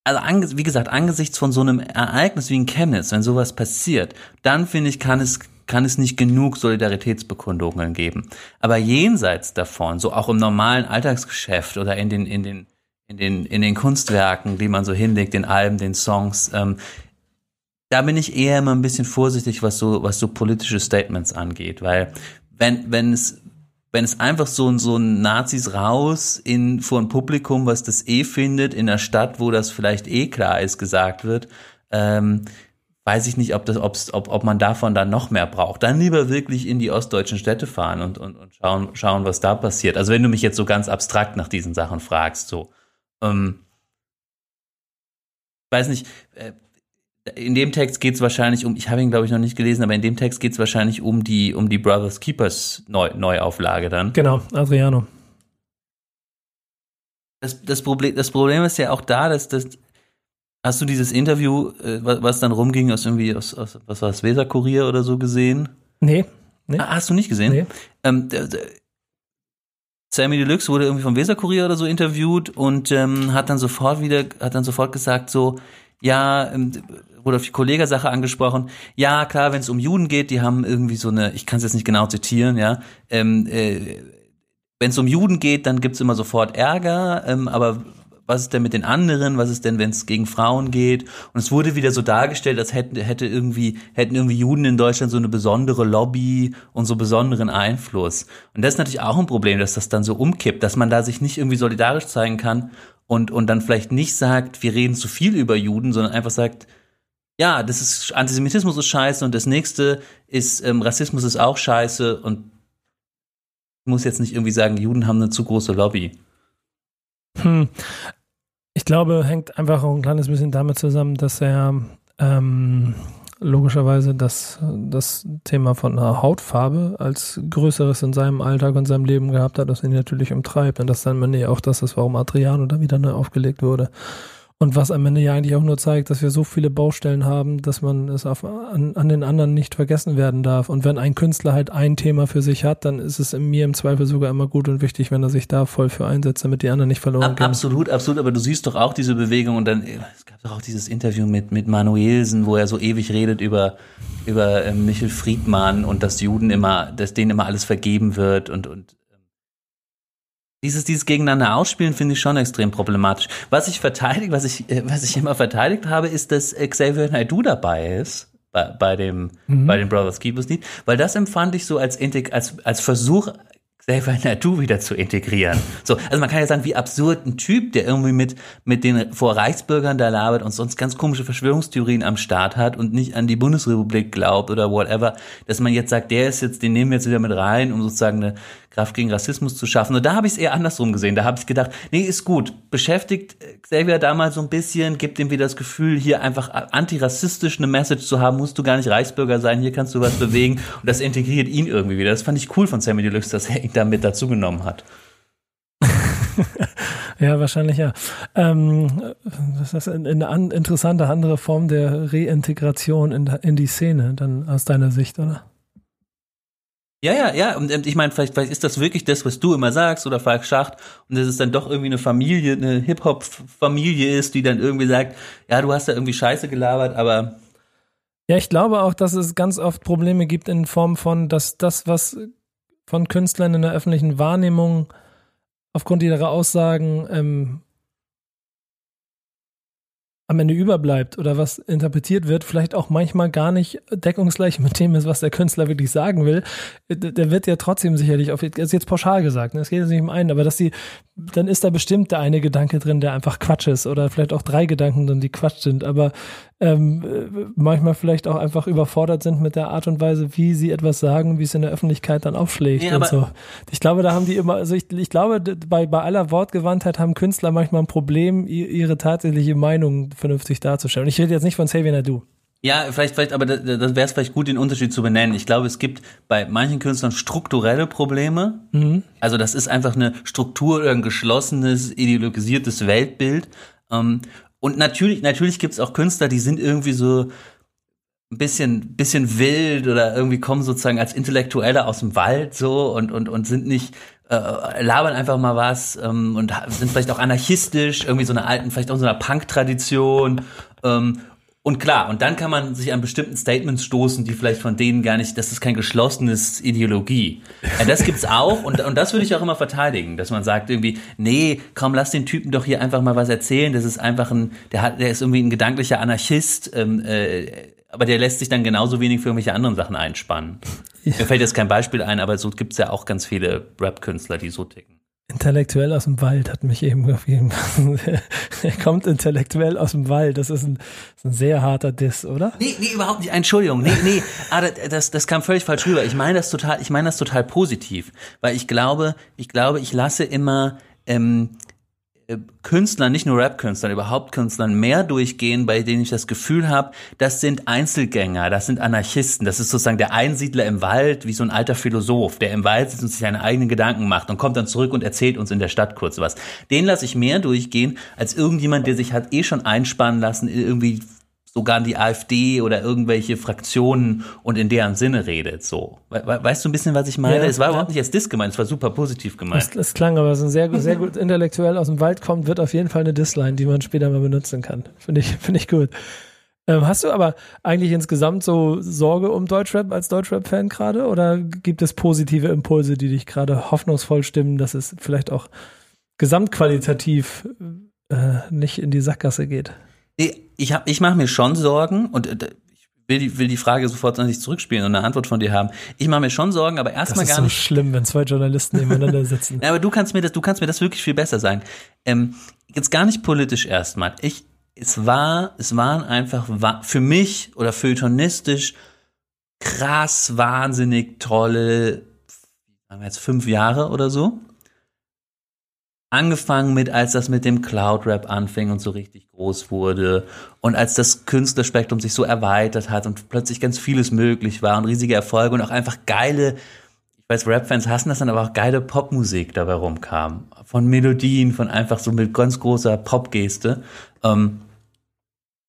Speaker 2: also wie gesagt, angesichts von so einem Ereignis wie in Chemnitz, wenn sowas passiert, dann finde ich, kann es kann es nicht genug Solidaritätsbekundungen geben. Aber jenseits davon, so auch im normalen Alltagsgeschäft oder in den in den in den in den Kunstwerken, die man so hinlegt, den Alben, den Songs, ähm, da bin ich eher immer ein bisschen vorsichtig, was so was so politische Statements angeht, weil wenn wenn es wenn es einfach so, so ein Nazis raus in, vor ein Publikum, was das eh findet, in einer Stadt, wo das vielleicht eh klar ist, gesagt wird, ähm, weiß ich nicht, ob, das, ob's, ob, ob man davon dann noch mehr braucht. Dann lieber wirklich in die ostdeutschen Städte fahren und, und, und schauen, schauen, was da passiert. Also wenn du mich jetzt so ganz abstrakt nach diesen Sachen fragst, so. Ähm, weiß nicht, äh, in dem Text geht es wahrscheinlich um, ich habe ihn glaube ich noch nicht gelesen, aber in dem Text geht es wahrscheinlich um die, um die Brothers Keepers Neu Neuauflage dann.
Speaker 1: Genau, Adriano.
Speaker 2: Das, das, Problem, das Problem ist ja auch da, dass das. Hast du dieses Interview, äh, was dann rumging, aus irgendwie, aus, aus was war das, Weser-Kurier oder so gesehen?
Speaker 1: Nee. nee.
Speaker 2: Ah, hast du nicht gesehen? Nee. Ähm, der, der, Sammy Deluxe wurde irgendwie vom Weser-Kurier oder so interviewt und ähm, hat dann sofort wieder, hat dann sofort gesagt so, ja, ähm, wurde auf die Kollegersache angesprochen. Ja, klar, wenn es um Juden geht, die haben irgendwie so eine, ich kann es jetzt nicht genau zitieren, ja, ähm, äh, wenn es um Juden geht, dann gibt's immer sofort Ärger, ähm, aber was ist denn mit den anderen? Was ist denn, wenn es gegen Frauen geht? Und es wurde wieder so dargestellt, als hätten, hätte irgendwie, hätten irgendwie Juden in Deutschland so eine besondere Lobby und so besonderen Einfluss. Und das ist natürlich auch ein Problem, dass das dann so umkippt, dass man da sich nicht irgendwie solidarisch zeigen kann und, und dann vielleicht nicht sagt, wir reden zu viel über Juden, sondern einfach sagt, ja, das ist Antisemitismus ist scheiße und das nächste ist ähm, Rassismus ist auch scheiße und ich muss jetzt nicht irgendwie sagen, Juden haben eine zu große Lobby.
Speaker 1: Hm. Ich glaube, hängt einfach auch ein kleines bisschen damit zusammen, dass er ähm, logischerweise das, das Thema von einer Hautfarbe als Größeres in seinem Alltag und seinem Leben gehabt hat, das ihn natürlich umtreibt. Und das dann auch das ist, warum Adriano da wieder neu aufgelegt wurde. Und was am Ende ja eigentlich auch nur zeigt, dass wir so viele Baustellen haben, dass man es auf, an, an den anderen nicht vergessen werden darf. Und wenn ein Künstler halt ein Thema für sich hat, dann ist es in mir im Zweifel sogar immer gut und wichtig, wenn er sich da voll für einsetzt, damit die anderen nicht verloren
Speaker 2: Ab, gehen. Absolut, absolut. Aber du siehst doch auch diese Bewegung und dann, es gab doch auch dieses Interview mit, mit Manuelsen, wo er so ewig redet über, über äh, Michel Friedmann und dass Juden immer, dass denen immer alles vergeben wird und, und dieses, dieses Gegeneinander ausspielen finde ich schon extrem problematisch. Was ich verteidigt, was ich, äh, was ich immer verteidigt habe, ist, dass Xavier Naidoo dabei ist. Bei, bei dem, mhm. bei den Brothers Keepers Lied, weil das empfand ich so als, als, als Versuch, Xavier Naidoo wieder zu integrieren. So, also man kann ja sagen, wie absurd ein Typ, der irgendwie mit, mit den vor Reichsbürgern da labert und sonst ganz komische Verschwörungstheorien am Start hat und nicht an die Bundesrepublik glaubt oder whatever, dass man jetzt sagt, der ist jetzt, den nehmen wir jetzt wieder mit rein, um sozusagen eine Kraft gegen Rassismus zu schaffen. Und da habe ich es eher andersrum gesehen. Da habe ich gedacht, nee, ist gut. Beschäftigt Xavier damals so ein bisschen, gibt ihm wieder das Gefühl, hier einfach antirassistisch eine Message zu haben, musst du gar nicht Reichsbürger sein, hier kannst du was bewegen. Und das integriert ihn irgendwie wieder. Das fand ich cool von Sammy Deluxe, dass er ihn damit dazugenommen hat.
Speaker 1: ja, wahrscheinlich ja. Ähm, das ist eine an, interessante andere Form der Reintegration in, in die Szene, dann aus deiner Sicht, oder?
Speaker 2: Ja, ja, ja. Und ich meine, vielleicht, vielleicht ist das wirklich das, was du immer sagst oder Falk Schacht und dass es dann doch irgendwie eine Familie, eine Hip-Hop-Familie ist, die dann irgendwie sagt, ja, du hast da irgendwie Scheiße gelabert, aber.
Speaker 1: Ja, ich glaube auch, dass es ganz oft Probleme gibt in Form von, dass das, was von Künstlern in der öffentlichen Wahrnehmung aufgrund ihrer Aussagen ähm, am Ende überbleibt oder was interpretiert wird, vielleicht auch manchmal gar nicht deckungsgleich mit dem ist, was der Künstler wirklich sagen will, der wird ja trotzdem sicherlich auf, das ist jetzt pauschal gesagt, ne? es geht jetzt nicht um einen, aber dass die, dann ist da bestimmt der eine Gedanke drin, der einfach Quatsch ist oder vielleicht auch drei Gedanken drin, die Quatsch sind, aber ähm, äh, manchmal vielleicht auch einfach überfordert sind mit der Art und Weise, wie sie etwas sagen, wie es in der Öffentlichkeit dann aufschlägt
Speaker 2: Ja,
Speaker 1: und so. Ich glaube, da haben die immer, also ich, ich glaube, bei, bei aller Wortgewandtheit haben Künstler manchmal ein Problem, ihre tatsächliche Meinung vernünftig darzustellen. Und ich rede jetzt nicht von Xavier Nadu.
Speaker 2: Ja, vielleicht, vielleicht, aber das, das wäre es vielleicht gut, den Unterschied zu benennen. Ich glaube, es gibt bei manchen Künstlern strukturelle Probleme. Also das ist einfach eine Struktur oder ein geschlossenes, ideologisiertes Weltbild. Ähm, und natürlich, natürlich gibt es auch Künstler, die sind irgendwie so ein bisschen, bisschen wild oder irgendwie kommen sozusagen als Intellektuelle aus dem Wald so und, und, und sind nicht, äh, labern einfach mal was ähm, und sind vielleicht auch anarchistisch, irgendwie so eine alten, vielleicht auch so einer Punk-Tradition. Ähm, und klar, und dann kann man sich an bestimmten Statements stoßen, die vielleicht von denen gar nicht, das ist kein geschlossenes Ideologie. Ja, das gibt's auch und, und das würde ich auch immer verteidigen, dass man sagt irgendwie, nee, komm, lass den Typen doch hier einfach mal was erzählen, das ist einfach ein, der hat, der ist irgendwie ein gedanklicher Anarchist, ähm, äh, aber der lässt sich dann genauso wenig für irgendwelche anderen Sachen einspannen. Mir fällt jetzt kein Beispiel ein, aber so gibt's ja auch ganz viele Rap-Künstler, die so ticken.
Speaker 1: Intellektuell aus dem Wald hat mich eben auf jeden Fall. er kommt intellektuell aus dem Wald. Das ist ein, ein sehr harter Diss, oder?
Speaker 2: Nee, nee, überhaupt nicht. Entschuldigung. Nee, nee. Ah, das, das, kam völlig falsch rüber. Ich meine das total, ich meine das total positiv. Weil ich glaube, ich glaube, ich lasse immer ähm, äh, Künstlern, nicht nur Rap-Künstlern, überhaupt Künstlern mehr durchgehen, bei denen ich das Gefühl habe, das sind Einzelgänger, das sind Anarchisten, das ist sozusagen der Einsiedler im Wald, wie so ein alter Philosoph, der im Wald sitzt und sich seine eigenen Gedanken macht und kommt dann zurück und erzählt uns in der Stadt kurz was. Den lasse ich mehr durchgehen, als irgendjemand, der sich hat eh schon einspannen lassen, irgendwie sogar in die AfD oder irgendwelche Fraktionen und in deren Sinne redet. So, We we weißt du ein bisschen, was ich meine?
Speaker 1: Ja,
Speaker 2: es war
Speaker 1: ja.
Speaker 2: überhaupt nicht als Diss gemeint, es war super positiv gemeint.
Speaker 1: das klang aber so ein sehr, gut- sehr gut intellektuell aus dem Wald kommt, wird auf jeden Fall eine Dissline, die man später mal benutzen kann. Finde ich, finde ich gut. Ähm, hast du aber eigentlich insgesamt so Sorge um Deutschrap als Deutschrap-Fan gerade? Oder gibt es positive Impulse, die dich gerade hoffnungsvoll stimmen, dass es vielleicht auch gesamtqualitativ äh, nicht in die Sackgasse geht?
Speaker 2: Nee, ich hab, ich mache mir schon Sorgen und äh, ich will die, will die Frage sofort an dich zurückspielen und eine Antwort von dir haben. Ich mache mir schon Sorgen, aber
Speaker 1: Das
Speaker 2: erstmal
Speaker 1: ist
Speaker 2: gar
Speaker 1: so
Speaker 2: nicht.
Speaker 1: schlimm, wenn zwei Journalisten nebeneinander sitzen.
Speaker 2: Ja, aber du kannst mir das, du kannst mir das wirklich viel besser sagen. Ähm, jetzt gar nicht politisch erstmal. Ich, es war, es waren einfach für mich oder feuilletonistisch krass, wahnsinnig tolle, sagen wir jetzt fünf Jahre oder so. Angefangen mit, als das mit dem Cloud-Rap anfing und so richtig groß wurde und als das Künstlerspektrum sich so erweitert hat und plötzlich ganz vieles möglich war und riesige Erfolge und auch einfach geile, ich weiß, Rap-Fans hassen das dann, aber auch geile Popmusik dabei rumkam. Von Melodien, von einfach so mit ganz großer Popgeste. Ähm,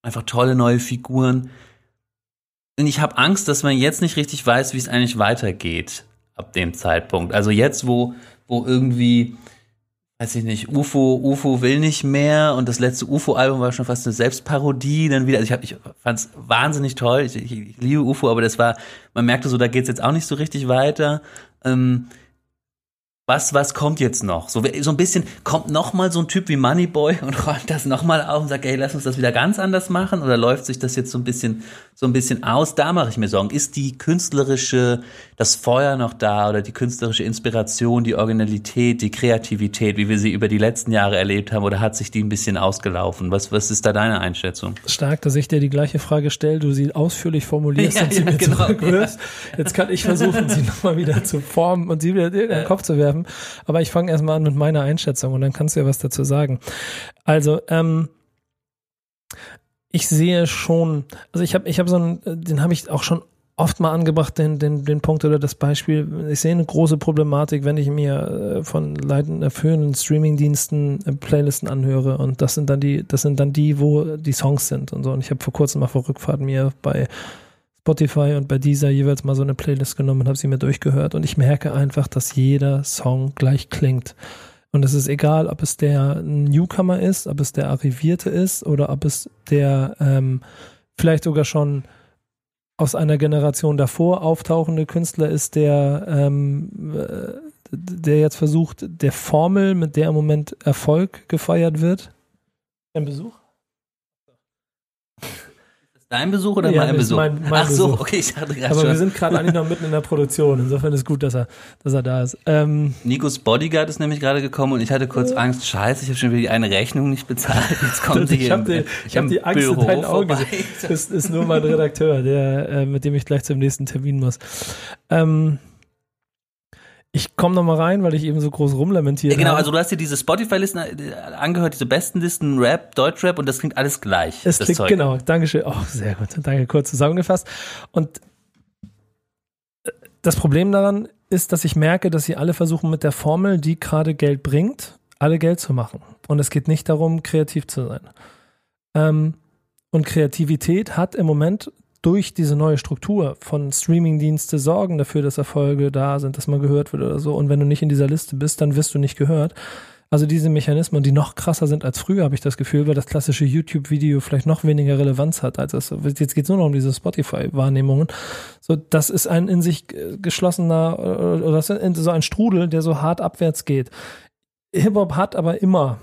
Speaker 2: einfach tolle neue Figuren. Und ich habe Angst, dass man jetzt nicht richtig weiß, wie es eigentlich weitergeht ab dem Zeitpunkt. Also jetzt, wo, wo irgendwie, weiß ich nicht, UFO, UFO will nicht mehr und das letzte UFO-Album war schon fast eine Selbstparodie, dann wieder, also ich, hab, ich fand's wahnsinnig toll, ich, ich, ich liebe UFO, aber das war, man merkte so, da geht's jetzt auch nicht so richtig weiter. Ähm, was, was kommt jetzt noch? So, so ein bisschen, kommt noch mal so ein Typ wie Moneyboy und räumt das noch mal auf und sagt, ey, lass uns das wieder ganz anders machen? Oder läuft sich das jetzt so ein bisschen, so ein bisschen aus? Da mache ich mir Sorgen. Ist die künstlerische, das Feuer noch da oder die künstlerische Inspiration, die Originalität, die Kreativität, wie wir sie über die letzten Jahre erlebt haben, oder hat sich die ein bisschen ausgelaufen? Was, was ist da deine Einschätzung?
Speaker 1: Stark, dass ich dir die gleiche Frage stelle, du sie ausführlich formulierst
Speaker 2: Ja,
Speaker 1: und sie
Speaker 2: ja,
Speaker 1: mir
Speaker 2: genau.
Speaker 1: zurückwirfst. Jetzt kann ich versuchen, sie nochmal wieder zu formen und sie wieder in den Kopf zu werfen. Aber ich fange erstmal an mit meiner Einschätzung und dann kannst du ja was dazu sagen. Also, ähm, ich sehe schon, also ich habe ich hab so einen, den habe ich auch schon oft mal angebracht, den, den, den Punkt oder das Beispiel. Ich sehe eine große Problematik, wenn ich mir äh, von leitenden, äh, führenden Streamingdiensten äh, Playlisten anhöre und das sind dann die, das sind dann die, wo die Songs sind und so. Und ich habe vor kurzem mal vor Rückfahrt mir bei Spotify und bei dieser jeweils mal so eine Playlist genommen und habe sie mir durchgehört und ich merke einfach, dass jeder Song gleich klingt. Und es ist egal, ob es der Newcomer ist, ob es der Arrivierte ist oder ob es der ähm, vielleicht sogar schon aus einer Generation davor auftauchende Künstler ist, der, ähm, äh, der jetzt versucht, der Formel, mit der im Moment Erfolg gefeiert wird. Ein Besuch?
Speaker 2: Dein Besuch oder
Speaker 1: Ja,
Speaker 2: mein Besuch?
Speaker 1: mein- mein
Speaker 2: Ach so,
Speaker 1: Besuch.
Speaker 2: okay, ich dachte gerade
Speaker 1: Aber wir
Speaker 2: schon.
Speaker 1: sind gerade eigentlich noch mitten in der Produktion. Insofern ist gut, dass er, dass er da ist. Ähm,
Speaker 2: Nikos Bodyguard ist nämlich gerade gekommen und ich hatte kurz Angst, scheiße, ich habe schon wieder die eine Rechnung nicht bezahlt. Jetzt kommt sie
Speaker 1: ich
Speaker 2: hier
Speaker 1: habe
Speaker 2: im,
Speaker 1: die, ich hab
Speaker 2: im
Speaker 1: die Angst
Speaker 2: Büro
Speaker 1: in deinen Augen. Das ist nur mein Redakteur, der, äh, mit dem ich gleich zum nächsten Termin muss. Ähm, ich komme noch mal rein, weil ich eben so groß rumlamentiert
Speaker 2: Ja, genau,
Speaker 1: habe.
Speaker 2: also du hast dir diese Spotify-Listen äh, angehört, diese besten Listen, Rap, Deutschrap und das klingt alles gleich.
Speaker 1: Es
Speaker 2: das
Speaker 1: klingt,
Speaker 2: Zeug.
Speaker 1: genau, Dankeschön. Oh, sehr gut. Danke, kurz zusammengefasst. Und äh, das Problem daran ist, dass ich merke, dass sie alle versuchen, mit der Formel, die gerade Geld bringt, alle Geld zu machen. Und es geht nicht darum, kreativ zu sein. Ähm, und Kreativität hat im Moment durch diese neue Struktur von Streamingdienste sorgen dafür, dass Erfolge da sind, dass man gehört wird oder so. Und wenn du nicht in dieser Liste bist, dann wirst du nicht gehört. Also diese Mechanismen, die noch krasser sind als früher, habe ich das Gefühl, weil das klassische YouTube-Video vielleicht noch weniger Relevanz hat als das. Jetzt geht es nur noch um diese Spotify-Wahrnehmungen. So, das ist ein in sich geschlossener äh, oder so ein Strudel, der so hart abwärts geht. Hip-Hop hat aber immer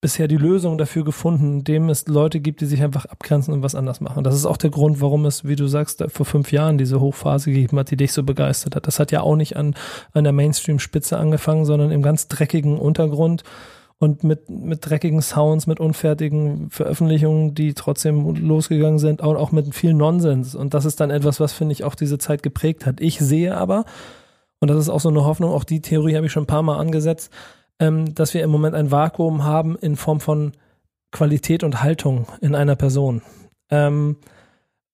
Speaker 1: bisher die Lösung dafür gefunden, indem es Leute gibt, die sich einfach abgrenzen und was anders machen. Das ist auch der Grund, warum es, wie du sagst, vor fünf Jahren diese Hochphase gegeben hat, die dich so begeistert hat. Das hat ja auch nicht an, an der Mainstream-Spitze angefangen, sondern im ganz dreckigen Untergrund und mit, mit dreckigen Sounds, mit unfertigen Veröffentlichungen, die trotzdem losgegangen sind, und auch mit viel Nonsens. Und das ist dann etwas, was, finde ich, auch diese Zeit geprägt hat. Ich sehe aber, und das ist auch so eine Hoffnung, auch die Theorie habe ich schon ein paar Mal angesetzt, ähm, dass wir im Moment ein Vakuum haben in Form von Qualität und Haltung in einer Person. Ähm,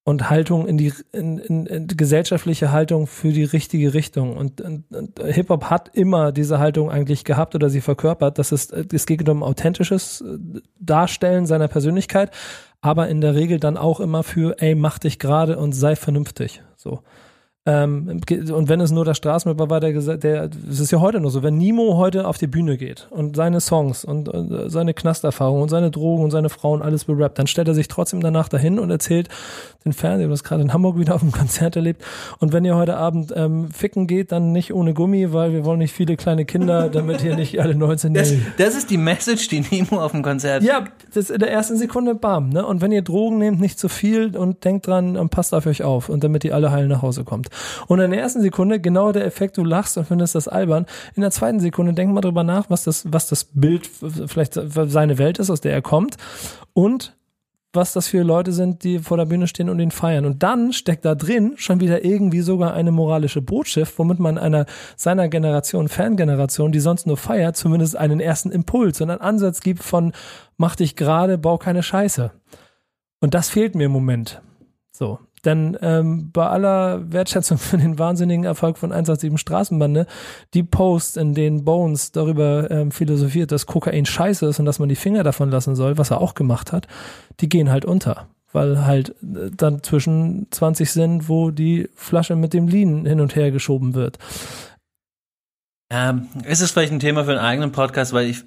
Speaker 1: und Haltung in die in, in, in gesellschaftliche Haltung für die richtige Richtung. Und, und, und Hip-Hop hat immer diese Haltung eigentlich gehabt oder sie verkörpert. Das ist, es geht um authentisches äh, Darstellen seiner Persönlichkeit, aber in der Regel dann auch immer für, ey, mach dich gerade und sei vernünftig. So. Ähm, und wenn es nur der Straßenrapper war, der gesagt, der, es ist ja heute nur so, wenn Nimo heute auf die Bühne geht und seine Songs und, und seine Knasterfahrung und seine Drogen und seine Frauen alles berappt, dann stellt er sich trotzdem danach dahin und erzählt den Fernsehen, das gerade in Hamburg wieder auf dem Konzert erlebt. Und wenn ihr heute Abend ähm, ficken geht, dann nicht ohne Gummi, weil wir wollen nicht viele kleine Kinder, damit hier nicht alle 19
Speaker 2: Das, das ist die Message, die Nemo auf dem Konzert.
Speaker 1: ja, das ist in der ersten Sekunde bam, ne? Und wenn ihr Drogen nehmt, nicht zu viel und denkt dran und passt auf euch auf und damit ihr alle heil nach Hause kommt. Und in der ersten Sekunde genau der Effekt, du lachst und findest das albern. In der zweiten Sekunde denk mal drüber nach, was das, was das Bild vielleicht seine Welt ist, aus der er kommt und was das für Leute sind, die vor der Bühne stehen und ihn feiern. Und dann steckt da drin schon wieder irgendwie sogar eine moralische Botschaft, womit man einer seiner Generation, Fangeneration, die sonst nur feiert, zumindest einen ersten Impuls und einen Ansatz gibt von mach dich gerade, bau keine Scheiße. Und das fehlt mir im Moment. So. Denn ähm, bei aller Wertschätzung für den wahnsinnigen Erfolg von 187 Straßenbande, die Posts, in denen Bones darüber ähm, philosophiert, dass Kokain scheiße ist und dass man die Finger davon lassen soll, was er auch gemacht hat, die gehen halt unter. Weil halt äh, dann zwischen 20 sind, wo die Flasche mit dem Lean hin und her geschoben wird.
Speaker 2: Ähm, ist es vielleicht ein Thema für einen eigenen Podcast, weil ich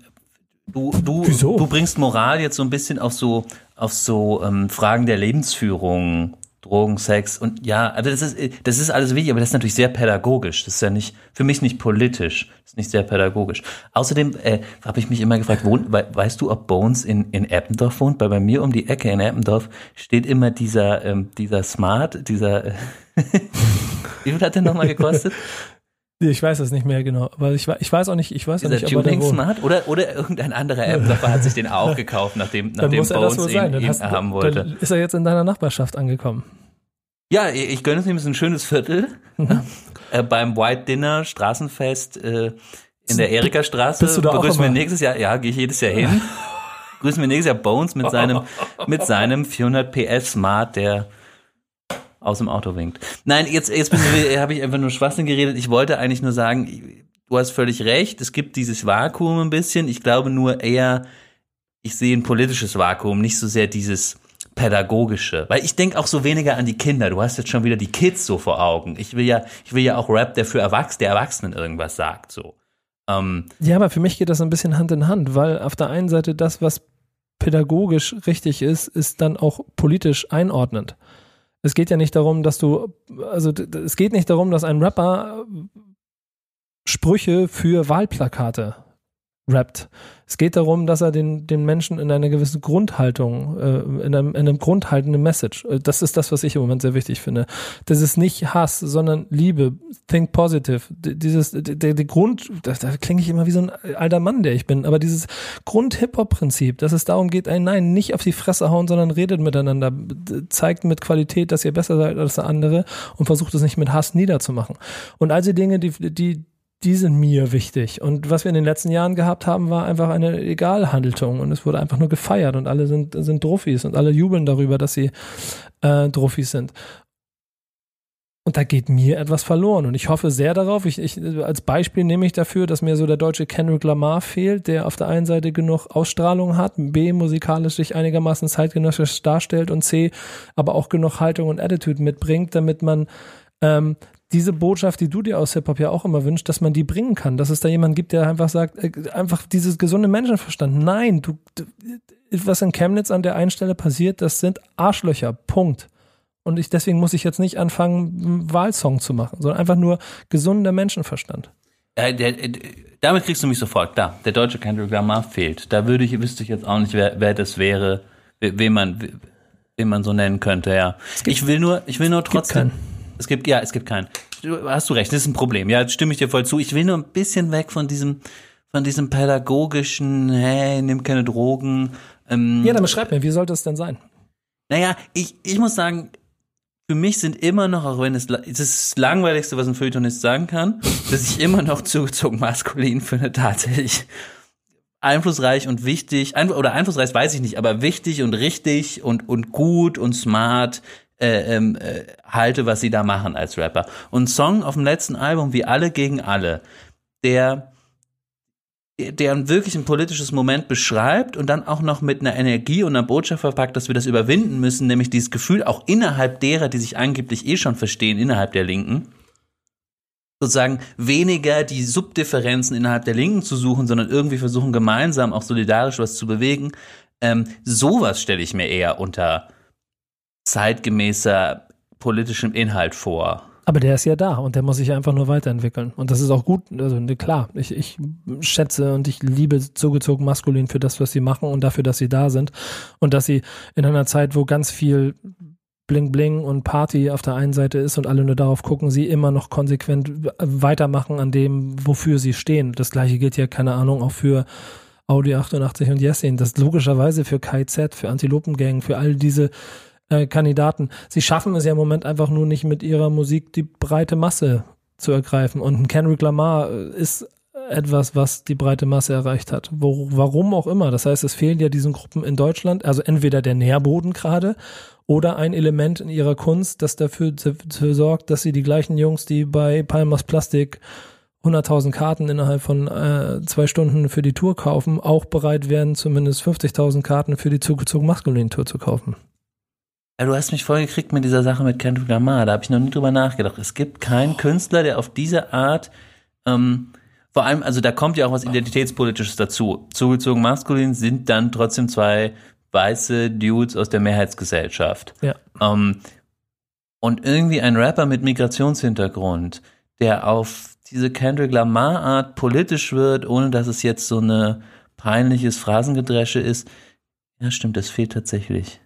Speaker 2: du du
Speaker 1: Wieso?
Speaker 2: du bringst Moral jetzt so ein bisschen auf so auf so ähm, Fragen der Lebensführung, Drogen, Sex und ja, also das ist das ist alles wichtig, aber das ist natürlich sehr pädagogisch. Das ist ja nicht für mich nicht politisch, das ist nicht sehr pädagogisch. Außerdem äh, habe ich mich immer gefragt, wo, we, weißt du, ob Bones in in Eppendorf wohnt? Weil bei mir um die Ecke in Eppendorf steht immer dieser ähm, dieser Smart, dieser äh, wie viel hat der nochmal gekostet?
Speaker 1: Ich weiß es nicht mehr genau, aber ich, ich weiß auch nicht, ich weiß auch
Speaker 2: Dieser
Speaker 1: nicht, ob er.
Speaker 2: Smart oder, oder irgendein anderer App-Developer hat sich den auch gekauft, nachdem, nachdem
Speaker 1: er
Speaker 2: Bones
Speaker 1: wohl sein.
Speaker 2: ihn, ihn haben wollte.
Speaker 1: ist er jetzt in deiner Nachbarschaft angekommen.
Speaker 2: Ja, ich, gönne es ihm, es ist ein schönes Viertel. äh, beim White Dinner, Straßenfest äh, in der Erika-Straße.
Speaker 1: Bist du da auch
Speaker 2: Begrüßen wir nächstes Jahr, ja, gehe ich jedes Jahr hin. Grüßen wir nächstes Jahr Bones mit seinem, mit seinem 400 PS Smart, der aus dem Auto winkt. Nein, jetzt, jetzt habe ich einfach nur Schwachsinn geredet. Ich wollte eigentlich nur sagen, du hast völlig recht. Es gibt dieses Vakuum ein bisschen. Ich glaube nur eher, ich sehe ein politisches Vakuum, nicht so sehr dieses pädagogische. Weil ich denke auch so weniger an die Kinder. Du hast jetzt schon wieder die Kids so vor Augen. Ich will ja, ich will ja auch Rap, der für Erwachsene, der Erwachsenen irgendwas sagt, so. Ähm,
Speaker 1: Ja, aber für mich geht das ein bisschen Hand in Hand, weil auf der einen Seite das, was pädagogisch richtig ist, ist dann auch politisch einordnend. Es geht ja nicht darum, dass du, also es geht nicht darum, dass ein Rapper Sprüche für Wahlplakate rappt. Es geht darum, dass er den, den Menschen in einer gewissen Grundhaltung, äh, in, einem, in einem grundhaltenden Message, äh, das ist das, was ich im Moment sehr wichtig finde. Das ist nicht Hass, sondern Liebe, think positive. Dieses, der, der Grund, da, da klinge ich immer wie so ein alter Mann, der ich bin, aber dieses Grund-Hip-Hop-Prinzip, dass es darum geht, ein Nein, nicht auf die Fresse hauen, sondern redet miteinander, zeigt mit Qualität, dass ihr besser seid als der andere und versucht es nicht mit Hass niederzumachen. Und all die Dinge, die, die, die sind mir wichtig. Und was wir in den letzten Jahren gehabt haben, war einfach eine Egalhandlung und es wurde einfach nur gefeiert und alle sind, sind Trophys und alle jubeln darüber, dass sie äh, Trophys sind. Und da geht mir etwas verloren. Und ich hoffe sehr darauf. Ich, ich, als Beispiel nehme ich dafür, dass mir so der deutsche Kendrick Lamar fehlt, der auf der einen Seite genug Ausstrahlung hat, B, musikalisch sich einigermaßen zeitgenössisch darstellt und C, aber auch genug Haltung und Attitude mitbringt, damit man ähm, diese Botschaft, die du dir aus Hip-Hop ja auch immer wünschst, dass man die bringen kann, dass es da jemanden gibt, der einfach sagt, äh, einfach dieses gesunde Menschenverstand. Nein, du, du, was in Chemnitz an der einen Stelle passiert, das sind Arschlöcher. Punkt. Und ich, deswegen muss ich jetzt nicht anfangen, einen Wahlsong zu machen, sondern einfach nur gesunder Menschenverstand.
Speaker 2: Äh, der, äh, damit kriegst du mich sofort, klar. Der deutsche Kendrick Lamar fehlt. Da würde ich, wüsste ich jetzt auch nicht, wer, wer das wäre, wen man, wen man so nennen könnte, ja. Ich will nur, ich will nur trotzdem. Es gibt, ja, es gibt keinen. Du, hast du recht, das ist ein Problem. Ja, stimme ich dir voll zu. Ich will nur ein bisschen weg von diesem, von diesem pädagogischen, hey, nimm keine Drogen.
Speaker 1: Ähm, ja, dann beschreib mir, wie sollte es denn sein?
Speaker 2: Naja, ich, ich muss sagen, für mich sind immer noch, auch wenn es, es ist das langweiligste, was ein Feuilletonist sagen kann, dass ich immer noch zugezogen maskulin finde, tatsächlich einflussreich und wichtig, oder einflussreich weiß ich nicht, aber wichtig und richtig und, und gut und smart äh, ähm, äh, halte, was sie da machen als Rapper. Und Song auf dem letzten Album, wie alle gegen alle, der der wirklich ein politisches Moment beschreibt und dann auch noch mit einer Energie und einer Botschaft verpackt, dass wir das überwinden müssen, nämlich dieses Gefühl auch innerhalb derer, die sich angeblich eh schon verstehen, innerhalb der Linken, sozusagen weniger die Subdifferenzen innerhalb der Linken zu suchen, sondern irgendwie versuchen gemeinsam auch solidarisch was zu bewegen. Ähm, sowas stelle ich mir eher unter zeitgemäßer politischem Inhalt vor.
Speaker 1: Aber der ist ja da und der muss sich einfach nur weiterentwickeln. Und das ist auch gut. Also ne, klar, ich, ich schätze und ich liebe zugezogen maskulin für das, was sie machen und dafür, dass sie da sind. Und dass sie in einer Zeit, wo ganz viel Bling Bling und Party auf der einen Seite ist und alle nur darauf gucken, sie immer noch konsequent weitermachen an dem, wofür sie stehen. Das gleiche gilt ja, keine Ahnung, auch für Audi 88 und Jessin. Das logischerweise für KZ, für Antilopengang, für all diese äh, Kandidaten. Sie schaffen es ja im Moment einfach nur nicht mit ihrer Musik die breite Masse zu ergreifen. Und ein Kendrick Lamar äh, ist etwas, was die breite Masse erreicht hat. Wo, warum auch immer. Das heißt, es fehlen ja diesen Gruppen in Deutschland, also entweder der Nährboden gerade oder ein Element in ihrer Kunst, das dafür, dafür sorgt, dass sie die gleichen Jungs, die bei Palmas Plastik 100.000 Karten innerhalb von äh, zwei Stunden für die Tour kaufen, auch bereit werden, zumindest 50.000 Karten für die zugezogen maskulinen Tour zu kaufen.
Speaker 2: Ja, du hast mich voll gekriegt mit dieser Sache mit Kendrick Lamar. Da habe ich noch nie drüber nachgedacht. Es gibt keinen Künstler, der auf diese Art, ähm, vor allem, also da kommt ja auch was Identitätspolitisches dazu. Zugezogen maskulin sind dann trotzdem zwei weiße Dudes aus der Mehrheitsgesellschaft.
Speaker 1: Ja.
Speaker 2: Ähm, und irgendwie ein Rapper mit Migrationshintergrund, der auf diese Kendrick Lamar Art politisch wird, ohne dass es jetzt so eine peinliches Phrasengedresche ist. Ja, stimmt, das fehlt tatsächlich.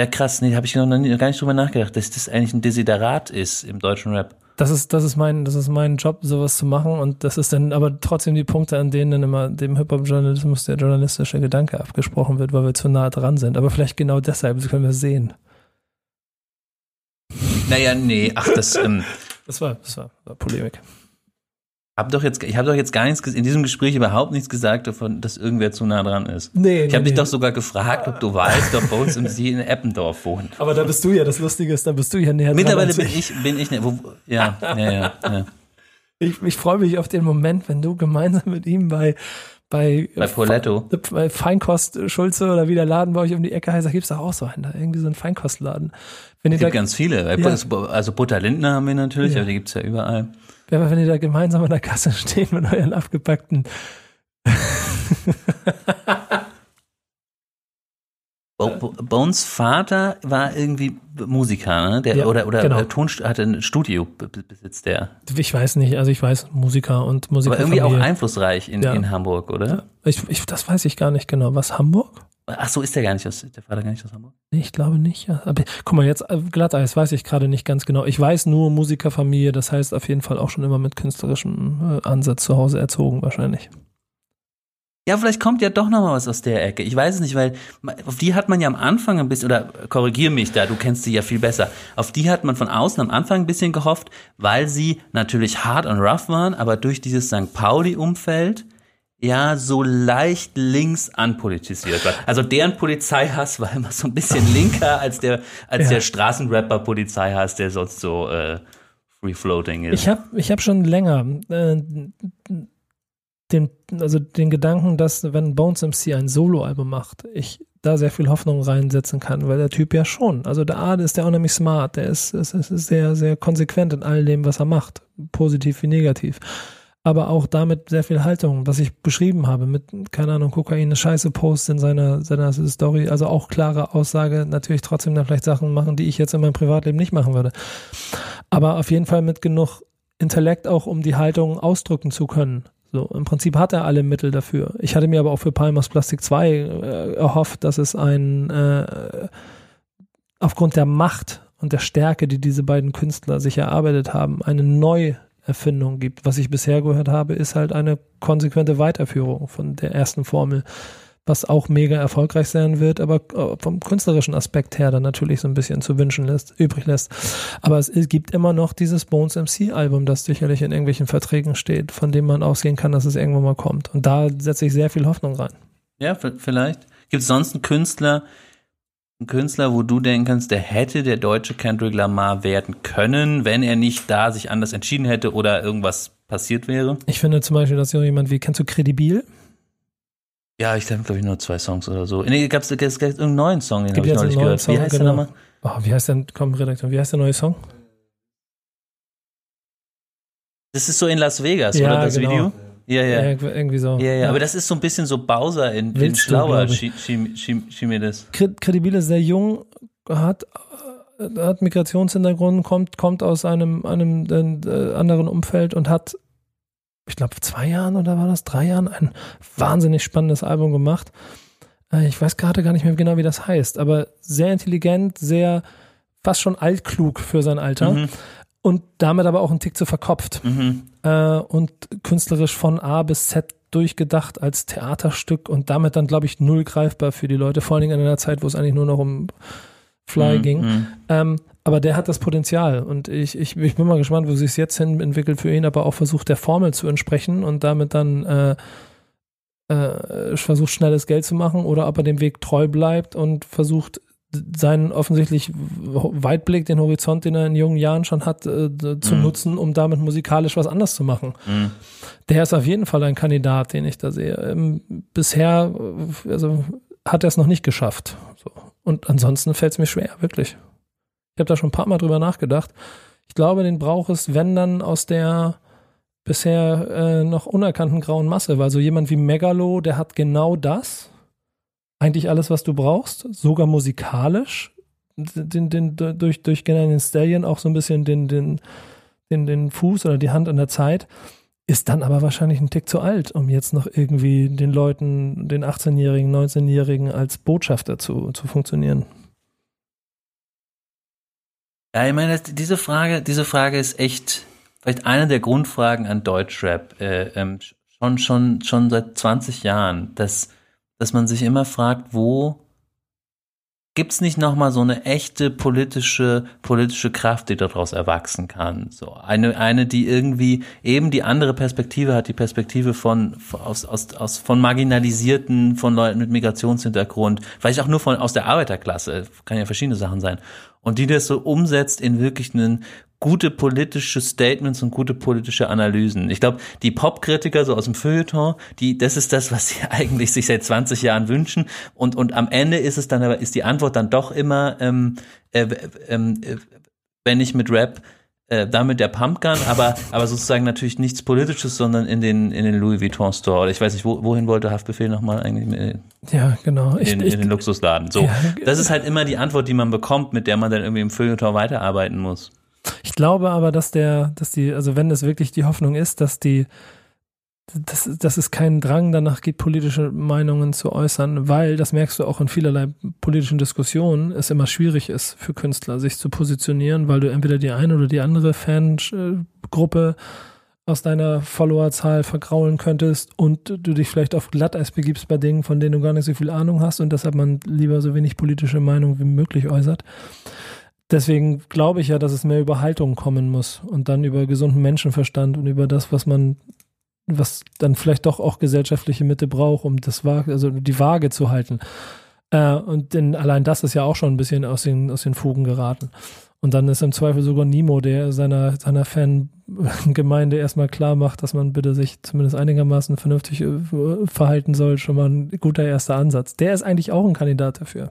Speaker 2: Ja, krass, nee, habe ich noch nie, gar nicht drüber nachgedacht, dass das eigentlich ein Desiderat ist im deutschen Rap.
Speaker 1: Das ist, das ist mein, das ist mein Job, sowas zu machen. Und das ist dann aber trotzdem die Punkte, an denen dann immer dem Hip-Hop-Journalismus der journalistische Gedanke abgesprochen wird, weil wir zu nah dran sind. Aber vielleicht genau deshalb, das können wir sehen.
Speaker 2: Naja, nee, ach, das, ähm,
Speaker 1: das war, das war, war Polemik
Speaker 2: hab doch jetzt, ich habe doch jetzt gar nichts in diesem Gespräch überhaupt nichts gesagt davon, dass irgendwer zu nah dran ist.
Speaker 1: Nee,
Speaker 2: ich habe
Speaker 1: nee,
Speaker 2: dich doch sogar gefragt, ob du weißt, ob uns im See in Eppendorf wohnt.
Speaker 1: Aber da bist du ja, das Lustige ist, da bist du ja näher
Speaker 2: Mittlerweile bin ich, bin ich, wo, ja, ja, ja, ja.
Speaker 1: Ich, ich freue mich auf den Moment, wenn du gemeinsam mit ihm bei bei,
Speaker 2: bei Poletto.
Speaker 1: Bei Feinkost Schulze oder wie der Laden bei euch um die Ecke heißt, da gibt's doch auch so einen, da irgendwie so einen Feinkostladen.
Speaker 2: Wenn es gibt da, ganz viele. Ja. Also Butter Lindner haben wir natürlich, ja. aber die gibt's ja überall.
Speaker 1: Wenn ihr da gemeinsam an der Kasse steht mit euren abgepackten
Speaker 2: Bones Vater war irgendwie Musiker, ne? Der,
Speaker 1: Ja,
Speaker 2: oder oder
Speaker 1: genau.
Speaker 2: äh, Tonst hatte ein Studio be- be- besitzt der.
Speaker 1: Ich weiß nicht, also ich weiß Musiker und Musiker.
Speaker 2: Aber irgendwie auch einflussreich in,
Speaker 1: Ja.
Speaker 2: in Hamburg, oder?
Speaker 1: Ich, ich, das weiß ich gar nicht genau. Was, Hamburg?
Speaker 2: Ach so, ist der gar nicht aus, ist der Vater gar nicht aus Hamburg?
Speaker 1: Nee, ich glaube nicht. Ja. Aber guck mal, jetzt äh, Glatteis weiß ich gerade nicht ganz genau. Ich weiß nur Musikerfamilie, das heißt auf jeden Fall auch schon immer mit künstlerischem äh, Ansatz zu Hause erzogen wahrscheinlich.
Speaker 2: Ja, vielleicht kommt ja doch noch mal was aus der Ecke. Ich weiß es nicht, weil auf die hat man ja am Anfang ein bisschen, oder korrigier mich da, du kennst sie ja viel besser. Auf die hat man von außen am Anfang ein bisschen gehofft, weil sie natürlich hart und rough waren, aber durch dieses St. Pauli-Umfeld ja so leicht links anpolitisiert war. Also deren Polizeihass war immer so ein bisschen linker als der, als
Speaker 1: Ja.
Speaker 2: der Straßenrapper-Polizeihass, der sonst so äh, free-floating ist.
Speaker 1: Ich habe ich hab schon länger äh, den, also den Gedanken, dass wenn Bones MC ein Soloalbum macht, ich da sehr viel Hoffnung reinsetzen kann, weil der Typ ja schon, also der Art ist der unheimlich smart, der ist, ist, ist sehr, sehr konsequent in all dem, was er macht, positiv wie negativ. Aber auch damit sehr viel Haltung, was ich beschrieben habe, mit, keine Ahnung, Kokain, eine scheiße Post in seiner, seiner Story, also auch klare Aussage, natürlich trotzdem dann vielleicht Sachen machen, die ich jetzt in meinem Privatleben nicht machen würde. Aber auf jeden Fall mit genug Intellekt auch, um die Haltung ausdrücken zu können. So, im Prinzip hat er alle Mittel dafür. Ich hatte mir aber auch für Palmas Plastik 2 äh, erhofft, dass es ein äh, aufgrund der Macht und der Stärke, die diese beiden Künstler sich erarbeitet haben, eine Neuerfindung gibt. Was ich bisher gehört habe, ist halt eine konsequente Weiterführung von der ersten Formel, was auch mega erfolgreich sein wird, aber äh, vom künstlerischen Aspekt her dann natürlich so ein bisschen zu wünschen lässt, übrig lässt. Aber es, gibt immer noch dieses Bones MC Album, das sicherlich in irgendwelchen Verträgen steht, von dem man ausgehen kann, dass es irgendwann mal kommt. Und da setze ich sehr viel Hoffnung rein.
Speaker 2: Ja, vielleicht. Gibt es sonst einen Künstler, einen Künstler, wo du denken kannst, der hätte der deutsche Kendrick Lamar werden können, wenn er nicht da sich anders entschieden hätte oder irgendwas passiert wäre?
Speaker 1: Ich finde zum Beispiel, dass so jemand wie, kennst du Credibil?
Speaker 2: Ja, ich glaube ich, nur zwei Songs oder so. Nee, gab es irgendeinen neuen Song, den habe ich neulich gehört.
Speaker 1: Song,
Speaker 2: Wie heißt
Speaker 1: genau.
Speaker 2: der nochmal?
Speaker 1: Oh, wie heißt denn, komm, Redakteur, wie heißt der neue Song?
Speaker 2: Das ist so in Las Vegas,
Speaker 1: Ja,
Speaker 2: oder das
Speaker 1: genau.
Speaker 2: Video? Ja, ja.
Speaker 1: Irgendwie, irgendwie so.
Speaker 2: Ja, ja, aber das ist so ein bisschen so Bowser in, in Schlauer, schien, schien, schien, schien mir das.
Speaker 1: Credibil ist sehr jung, hat, hat Migrationshintergrund, kommt, kommt aus einem, einem äh, anderen Umfeld und hat, ich glaube, zwei Jahren oder war das drei Jahren, ein wahnsinnig spannendes Album gemacht. Äh, ich weiß gerade gar nicht mehr genau, wie das heißt, aber sehr intelligent, sehr fast schon altklug für sein Alter
Speaker 2: Mhm.
Speaker 1: und damit aber auch ein Tick zu verkopft
Speaker 2: Mhm.
Speaker 1: Äh, und künstlerisch von A bis Z durchgedacht als Theaterstück und damit dann, glaube ich, null greifbar für die Leute, vor allen Dingen in einer Zeit, wo es eigentlich nur noch um Fly
Speaker 2: Mhm.
Speaker 1: ging.
Speaker 2: Mhm.
Speaker 1: Ähm, aber der hat das Potenzial und ich, ich, ich bin mal gespannt, wo sich es jetzt hin entwickelt für ihn, aber auch versucht, der Formel zu entsprechen und damit dann äh, äh, versucht, schnelles Geld zu machen oder ob er dem Weg treu bleibt und versucht, seinen offensichtlich Weitblick, den Horizont, den er in jungen Jahren schon hat, äh, zu
Speaker 2: Mhm.
Speaker 1: nutzen, um damit musikalisch was anderes zu machen.
Speaker 2: Mhm.
Speaker 1: Der ist auf jeden Fall ein Kandidat, den ich da sehe. Ähm, bisher, also hat er es noch nicht geschafft. So. Und ansonsten fällt es mir schwer, wirklich. Ich habe da schon ein paar Mal drüber nachgedacht. Ich glaube, den braucht es, wenn dann aus der bisher äh, noch unerkannten grauen Masse, weil so jemand wie Megalo, der hat genau das. Eigentlich alles, was du brauchst, sogar musikalisch. Den, den, durch, durch den Stallion auch so ein bisschen den, den, den, den Fuß oder die Hand an der Zeit ist dann aber wahrscheinlich ein Tick zu alt, um jetzt noch irgendwie den Leuten, den 18-Jährigen, 19-Jährigen als Botschafter zu, zu funktionieren.
Speaker 2: Ja, ich meine, diese Frage, diese Frage ist echt vielleicht eine der Grundfragen an Deutschrap, äh, ähm, schon, schon, schon seit 20 Jahren, dass, dass man sich immer fragt, wo gibt's nicht nochmal so eine echte politische, politische Kraft, die daraus erwachsen kann? So eine, eine, die irgendwie eben die andere Perspektive hat, die Perspektive von aus, aus, aus, von Marginalisierten, von Leuten mit Migrationshintergrund, vielleicht auch nur von, aus der Arbeiterklasse, kann ja verschiedene Sachen sein. Und die das so umsetzt in wirklich einen gute politische Statements und gute politische Analysen. Ich glaube, die Popkritiker so aus dem Feuilleton, die, das ist das, was sie eigentlich sich seit 20 Jahren wünschen. Und, und am Ende ist es dann aber, ist die Antwort dann doch immer, ähm, äh, ähm, äh, wenn ich mit Rap äh, damit der Pumpgun, aber, aber sozusagen natürlich nichts Politisches, sondern in den, in den Louis Vuitton Store. Oder ich weiß nicht, wo, wohin wollte Haftbefehl nochmal eigentlich?
Speaker 1: Ja, genau.
Speaker 2: Ich, in, ich, in den Luxusladen. So. Ja, das ist halt immer die Antwort, die man bekommt, mit der man dann irgendwie im Feuilleton weiterarbeiten muss.
Speaker 1: Ich glaube aber, dass der, dass die, also wenn es wirklich die Hoffnung ist, dass die, dass, dass es keinen Drang danach gibt, politische Meinungen zu äußern, weil, das merkst du auch in vielerlei politischen Diskussionen, es immer schwierig ist für Künstler, sich zu positionieren, weil du entweder die eine oder die andere Fangruppe aus deiner Followerzahl vergraulen könntest und du dich vielleicht auf Glatteis begibst bei Dingen, von denen du gar nicht so viel Ahnung hast und deshalb man lieber so wenig politische Meinung wie möglich äußert. Deswegen glaube ich ja, dass es mehr über Haltung kommen muss und dann über gesunden Menschenverstand und über das, was man was dann vielleicht doch auch gesellschaftliche Mitte braucht, um das also die Waage zu halten. Äh, und denn allein das ist ja auch schon ein bisschen aus den, aus den Fugen geraten. Und dann ist im Zweifel sogar Nemo, der seiner, seiner Fangemeinde erstmal klar macht, dass man bitte sich zumindest einigermaßen vernünftig äh, verhalten soll, schon mal ein guter erster Ansatz. Der ist eigentlich auch ein Kandidat dafür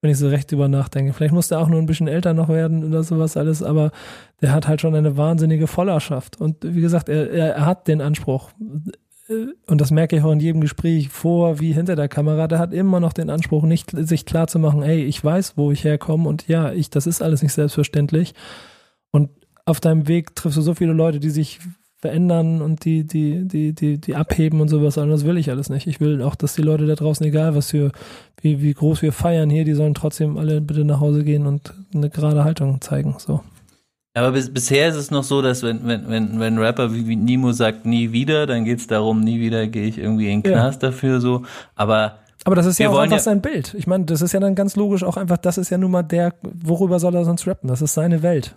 Speaker 1: wenn ich so recht drüber nachdenke. Vielleicht muss der auch nur ein bisschen älter noch werden oder sowas alles, aber der hat halt schon eine wahnsinnige Vollerschaft. Und wie gesagt, er, er hat den Anspruch. Und das merke ich auch in jedem Gespräch vor wie hinter der Kamera. Der hat immer noch den Anspruch, nicht sich klar zu machen, ey, ich weiß, wo ich herkomme und ja, ich, das ist alles nicht selbstverständlich. Und auf deinem Weg triffst du so viele Leute, die sich verändern und die, die, die, die, die abheben und sowas. Und das will ich alles nicht. Ich will auch, dass die Leute da draußen, egal was wir, wie, wie groß wir feiern hier, die sollen trotzdem alle bitte nach Hause gehen und eine gerade Haltung zeigen. So.
Speaker 2: Aber bis, bisher ist es noch so, dass wenn, wenn, wenn, wenn Rapper wie, wie Nemo sagt, nie wieder, dann geht es darum, nie wieder gehe ich irgendwie in den Knast ja. dafür so. Aber
Speaker 1: aber das ist ja auch einfach ja sein Bild. Ich meine, das ist ja dann ganz logisch auch einfach, das ist ja nun mal der, worüber soll er sonst rappen? Das ist seine Welt.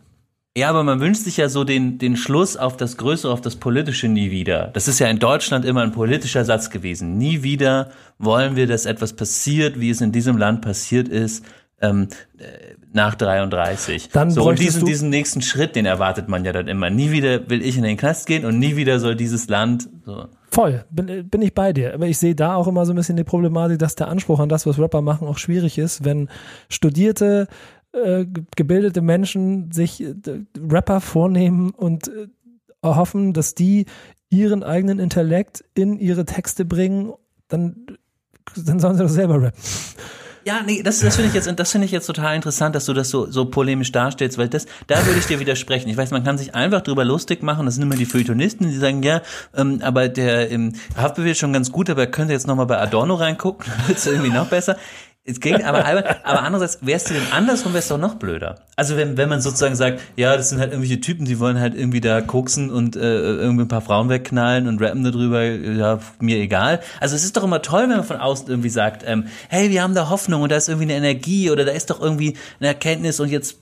Speaker 2: Ja, aber man wünscht sich ja so den, den Schluss auf das Größere, auf das Politische nie wieder. Das ist ja in Deutschland immer ein politischer Satz gewesen. Nie wieder wollen wir, dass etwas passiert, wie es in diesem Land passiert ist, ähm, äh, nach 33. Dann so, und diesen, diesen nächsten Schritt, den erwartet man ja dann immer. Nie wieder will ich in den Knast gehen und nie wieder soll dieses Land so.
Speaker 1: Voll, bin, bin ich bei dir. Aber ich sehe da auch immer so ein bisschen die Problematik, dass der Anspruch an das, was Rapper machen, auch schwierig ist, wenn Studierte äh, gebildete Menschen sich äh, Rapper vornehmen und äh, hoffen, dass die ihren eigenen Intellekt in ihre Texte bringen, dann, dann sollen sie doch selber rappen.
Speaker 2: Ja, nee, das, das finde ich jetzt, das finde ich jetzt total interessant, dass du das so, so polemisch darstellst, weil das, da würde ich dir widersprechen. Ich weiß, man kann sich einfach drüber lustig machen. Das sind immer die Feuilletonisten, die sagen, ja, ähm, aber der im Haftbefehl ist schon ganz gut, aber er könnte jetzt nochmal bei Adorno reingucken, dann wird es irgendwie noch besser. Es ging aber, aber andererseits, wärst du denn andersrum, wärst du doch noch blöder. Also wenn, wenn man sozusagen sagt, ja, das sind halt irgendwelche Typen, die wollen halt irgendwie da koksen und äh, irgendwie ein paar Frauen wegknallen und rappen darüber, ja, mir egal. Also es ist doch immer toll, wenn man von außen irgendwie sagt, ähm, hey, wir haben da Hoffnung und da ist irgendwie eine Energie oder da ist doch irgendwie eine Erkenntnis und jetzt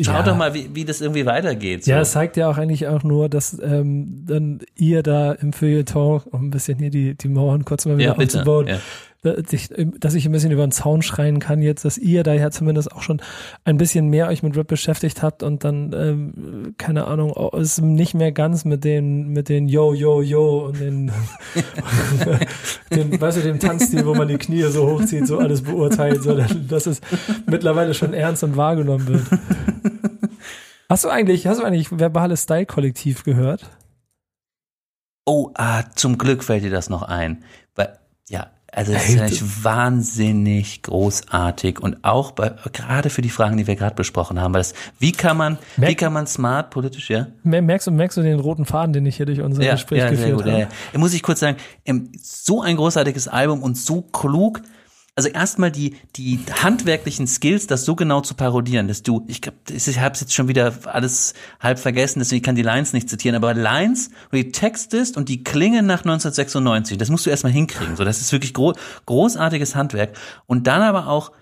Speaker 2: Schaut ja. doch mal, wie, wie das irgendwie weitergeht.
Speaker 1: So. Ja, es zeigt ja auch eigentlich auch nur, dass ähm, dann ihr da im Feuilleton, um ein bisschen hier die, die Mauern kurz mal wieder ja, aufzubauen, ja dass ich ein bisschen über den Zaun schreien kann jetzt, dass ihr da ja zumindest auch schon ein bisschen mehr euch mit Rap beschäftigt habt und dann, ähm, keine Ahnung, es nicht mehr ganz mit den, mit den Yo, Yo, Yo und den, den weißt du, dem Tanzstil, wo man die Knie so hochzieht, so alles beurteilt, sondern dass es mittlerweile schon ernst und wahrgenommen wird. Hast du eigentlich, hast du eigentlich verbales Style-Kollektiv gehört?
Speaker 2: Oh, ah, zum Glück fällt dir das noch ein. Weil, ja, also es ist natürlich wahnsinnig großartig und auch bei, gerade für die Fragen, die wir gerade besprochen haben, weil das, wie kann man, Merk, wie kann man smart politisch, ja?
Speaker 1: Merkst du, merkst du den roten Faden, den ich hier durch unser ja, Gespräch ja, geführt gut, habe? Ja,
Speaker 2: ja. Muss ich kurz sagen, so ein großartiges Album und so klug, also erstmal die, die handwerklichen Skills, das so genau zu parodieren, dass du, ich glaube, ich habe jetzt schon wieder alles halb vergessen, deswegen kann die Lines nicht zitieren, aber Lines, wo die Text ist und die klingen nach 1996, das musst du erstmal hinkriegen. So, das ist wirklich gro großartiges Handwerk. Und dann aber auch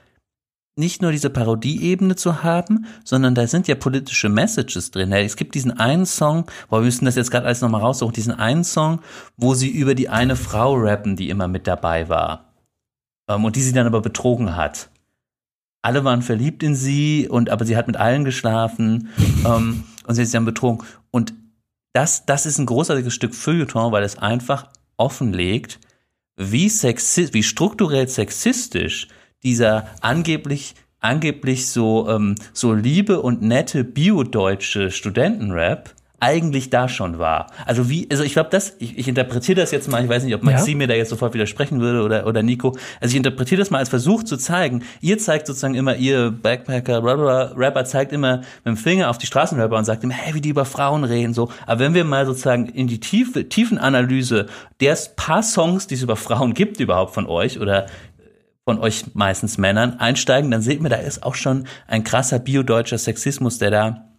Speaker 2: nicht nur diese Parodieebene zu haben, sondern da sind ja politische Messages drin. Es gibt diesen einen Song, wo wir müssen das jetzt gerade alles nochmal raussuchen, diesen einen Song, wo sie über die eine Frau rappen, die immer mit dabei war und die sie dann aber betrogen hat. Alle waren verliebt in sie und aber sie hat mit allen geschlafen ähm, und sie ist dann betrogen. Und das, das ist ein großartiges Stück Feuilleton, weil es einfach offenlegt, wie sexist, wie strukturell sexistisch dieser angeblich angeblich so, ähm, so liebe und nette biodeutsche Studentenrap eigentlich da schon war. Also wie, also ich glaube, das, ich, ich interpretiere das jetzt mal, ich weiß nicht, ob Maxi ja. mir da jetzt sofort widersprechen würde oder, oder Nico. Also ich interpretiere das mal als Versuch zu zeigen, ihr zeigt sozusagen immer, ihr Backpacker, Rapper zeigt immer mit dem Finger auf die Straßenrapper und sagt immer, hey, wie die über Frauen reden, so. Aber wenn wir mal sozusagen in die tiefe, tiefen Analyse der paar Songs, die es über Frauen gibt überhaupt von euch oder von euch meistens Männern einsteigen, dann seht mir, da ist auch schon ein krasser biodeutscher Sexismus, der da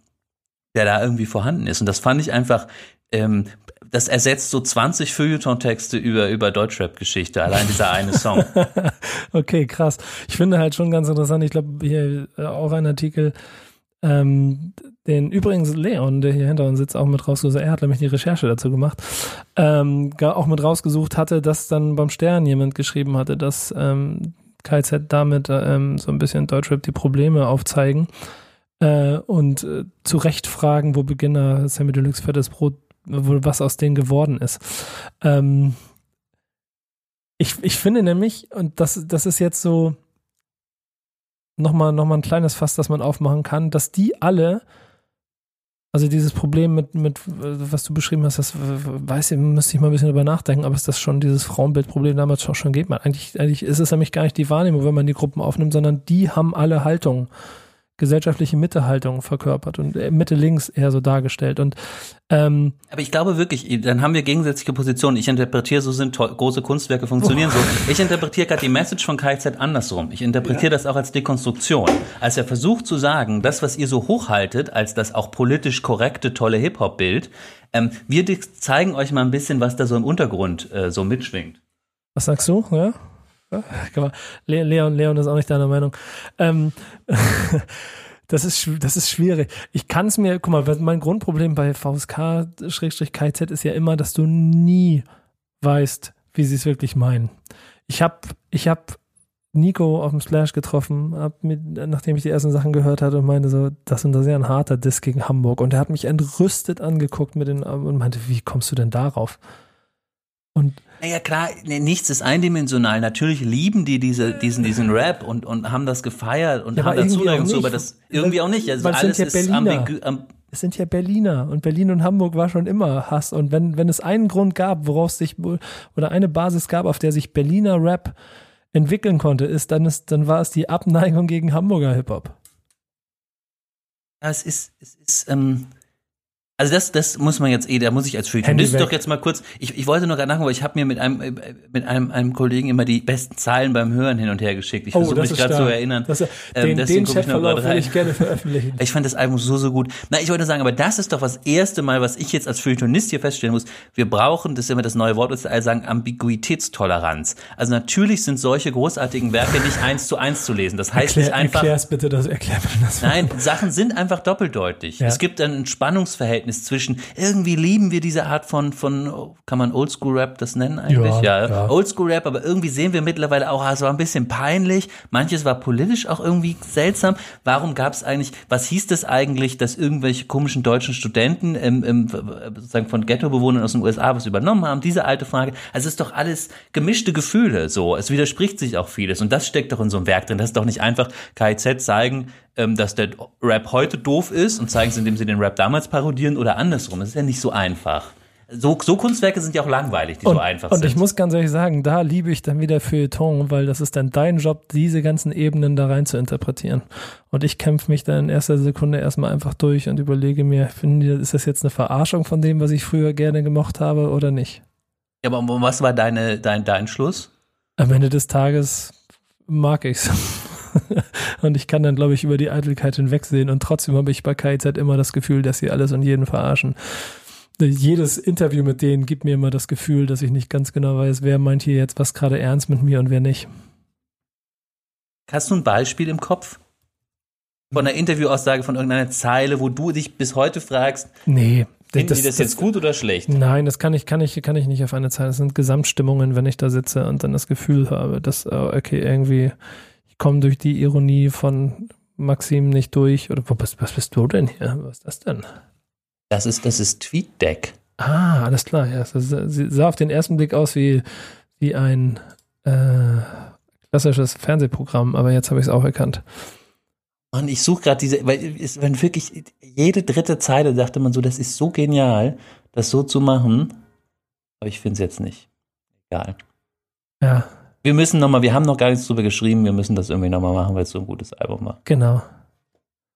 Speaker 2: der da irgendwie vorhanden ist. Und das fand ich einfach, ähm, das ersetzt so 20 Feuilleton-Texte über, über Deutschrap-Geschichte, allein dieser eine Song.
Speaker 1: okay, krass. Ich finde halt schon ganz interessant, ich glaube, hier äh, auch ein Artikel, ähm, den übrigens Leon, der hier hinter uns sitzt, auch mit rausgesucht, er hat nämlich die Recherche dazu gemacht, ähm, auch mit rausgesucht hatte, dass dann beim Stern jemand geschrieben hatte, dass ähm, KZ damit ähm, so ein bisschen Deutschrap die Probleme aufzeigen äh, und äh, zu Recht fragen, wo Beginner Sammy Deluxe das Brot, was aus denen geworden ist. Ähm, ich, ich finde nämlich, und das, das ist jetzt so nochmal noch mal ein kleines Fass, das man aufmachen kann, dass die alle, also dieses Problem mit, mit was du beschrieben hast, das weiß ich, müsste ich mal ein bisschen drüber nachdenken, aber es das schon dieses Frauenbildproblem damals schon, schon geht. Man, eigentlich, eigentlich ist es nämlich gar nicht die Wahrnehmung, wenn man die Gruppen aufnimmt, sondern die haben alle Haltung gesellschaftliche Mittehaltung verkörpert und äh, Mitte links eher so dargestellt. Und ähm,
Speaker 2: aber ich glaube wirklich, dann haben wir gegensätzliche Positionen. Ich interpretiere, so sind große Kunstwerke funktionieren oh. so. Ich interpretiere gerade die Message von KZ andersrum. Ich interpretiere ja. das auch als Dekonstruktion, als er versucht zu sagen, das, was ihr so hochhaltet, als das auch politisch korrekte, tolle Hip-Hop-Bild, ähm, wir zeigen euch mal ein bisschen, was da so im Untergrund äh, so mitschwingt.
Speaker 1: Was sagst du? Ja? Leon, Leon ist auch nicht deiner Meinung. Ähm, das ist, das ist schwierig. Ich kann es mir, guck mal, mein Grundproblem bei VSK-KZ ist ja immer, dass du nie weißt, wie sie es wirklich meinen. Ich habe ich hab Nico auf dem Splash getroffen, hab mit, nachdem ich die ersten Sachen gehört hatte und meinte so, das ist ja ein harter Diss gegen Hamburg. Und er hat mich entrüstet angeguckt mit den und meinte, wie kommst du denn darauf?
Speaker 2: Und naja, klar, ne, nichts ist eindimensional. Natürlich lieben die diese, diesen, diesen Rap und, und haben das gefeiert und ja, haben da Zuneigung zu, aber das irgendwie auch nicht. Also alles ja ist ambigu
Speaker 1: es sind ja Berliner und Berlin und Hamburg war schon immer Hass. Und wenn, wenn es einen Grund gab, worauf sich, oder eine Basis gab, auf der sich Berliner Rap entwickeln konnte, ist, dann ist, dann war es die Abneigung gegen Hamburger Hip-Hop.
Speaker 2: Ja, es ist, es ist, ähm, also das, das muss man jetzt eh, da muss ich als Feuilletonist doch jetzt mal kurz, ich, ich wollte nur gerade nachgucken, weil ich habe mir mit einem mit einem, einem Kollegen immer die besten Zahlen beim Hören hin und her geschickt. Ich oh, versuche mich gerade zu erinnern.
Speaker 1: Das, ähm, den den Chatverlauf würde ich gerne veröffentlichen.
Speaker 2: Ich fand das Album so, so gut. Na, ich wollte sagen, aber das ist doch das erste Mal, was ich jetzt als Feuilletonist hier feststellen muss. Wir brauchen, das ist immer das neue Wort, das alle sagen, Ambiguitätstoleranz. Also natürlich sind solche großartigen Werke nicht eins zu eins zu lesen. Das heißt Erklär, nicht einfach.
Speaker 1: Erklär's bitte, das erklär mir das.
Speaker 2: Nein, Sachen sind einfach doppeldeutig. Ja. Es gibt ein Spannungsverhältnis Verhältnis zwischen, irgendwie lieben wir diese Art von, von kann man Oldschool-Rap das nennen eigentlich? Ja, ja. ja. Oldschool-Rap, aber irgendwie sehen wir mittlerweile auch, es war ein bisschen peinlich, manches war politisch auch irgendwie seltsam. Warum gab es eigentlich, was hieß das eigentlich, dass irgendwelche komischen deutschen Studenten im, im, sozusagen von Ghetto-Bewohnern aus den USA was übernommen haben? Diese alte Frage. Also es ist doch alles gemischte Gefühle so. Es widerspricht sich auch vieles und das steckt doch in so einem Werk drin. Das ist doch nicht einfach KIZ zeigen, ähm, dass der Rap heute doof ist und zeigen es, indem sie den Rap damals parodieren oder andersrum. Das ist ja nicht so einfach. So, so Kunstwerke sind ja auch langweilig, die
Speaker 1: und,
Speaker 2: so einfach
Speaker 1: und
Speaker 2: sind.
Speaker 1: Und ich muss ganz ehrlich sagen, da liebe ich dann wieder Feuilleton, weil das ist dann dein Job, diese ganzen Ebenen da rein zu interpretieren. Und ich kämpfe mich dann in erster Sekunde erstmal einfach durch und überlege mir, finde, ist das jetzt eine Verarschung von dem, was ich früher gerne gemocht habe oder nicht?
Speaker 2: Ja, aber was war deine, dein, dein Schluss?
Speaker 1: Am Ende des Tages mag ich's. und ich kann dann, glaube ich, über die Eitelkeit hinwegsehen und trotzdem habe ich bei KIZ immer das Gefühl, dass sie alles und jeden verarschen. Jedes Interview mit denen gibt mir immer das Gefühl, dass ich nicht ganz genau weiß, wer meint hier jetzt was gerade ernst mit mir und wer nicht.
Speaker 2: Hast du ein Beispiel im Kopf? Von einer Interviewaussage von irgendeiner Zeile, wo du dich bis heute fragst,
Speaker 1: nee,
Speaker 2: finden das, die das, das jetzt gut oder schlecht?
Speaker 1: Nein, das kann ich, kann ich, kann ich nicht auf eine Zeile. Das sind Gesamtstimmungen, wenn ich da sitze und dann das Gefühl habe, dass, oh, okay, irgendwie komme durch die Ironie von Maxim nicht durch. Oder was, was bist du denn hier? Was ist das denn?
Speaker 2: Das ist, das ist TweetDeck.
Speaker 1: Ah, alles klar. Ja, das sah auf den ersten Blick aus wie, wie ein äh, klassisches Fernsehprogramm, aber jetzt habe ich es auch erkannt.
Speaker 2: Und ich suche gerade diese, weil es, wenn wirklich jede dritte Zeile dachte man so, das ist so genial, das so zu machen. Aber ich finde es jetzt nicht. Egal.
Speaker 1: Ja,
Speaker 2: Wir müssen nochmal, wir haben noch gar nichts drüber geschrieben, wir müssen das irgendwie nochmal machen, weil es so ein gutes Album war.
Speaker 1: genau.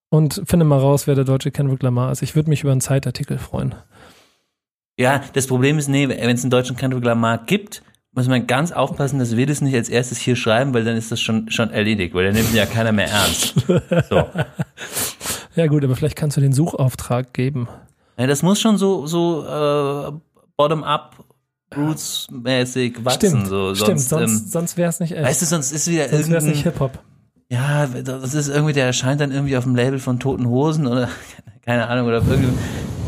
Speaker 1: Und finde mal raus, wer der deutsche Kendrick Lamar ist. Ich würde mich über einen Zeitartikel freuen.
Speaker 2: Ja, das Problem ist, nee, wenn es einen deutschen Kendrick Lamar gibt, muss man ganz aufpassen, dass wir das nicht als erstes hier schreiben, weil dann ist das schon, schon erledigt, weil dann nimmt ja keiner mehr ernst. So.
Speaker 1: Ja gut, aber vielleicht kannst du den Suchauftrag geben.
Speaker 2: Ja, das muss schon so, so äh, bottom-up, roots-mäßig wachsen.
Speaker 1: Stimmt,
Speaker 2: so.
Speaker 1: stimmt.
Speaker 2: Sonst,
Speaker 1: Sonst,
Speaker 2: ähm,
Speaker 1: sonst wäre es nicht echt.
Speaker 2: weißt du, sonst ist wieder
Speaker 1: sonst es nicht
Speaker 2: irgendein,
Speaker 1: Hip-Hop.
Speaker 2: ja, das ist irgendwie, der erscheint dann irgendwie auf dem Label von Toten Hosen oder, keine Ahnung, oder auf irgendeinem,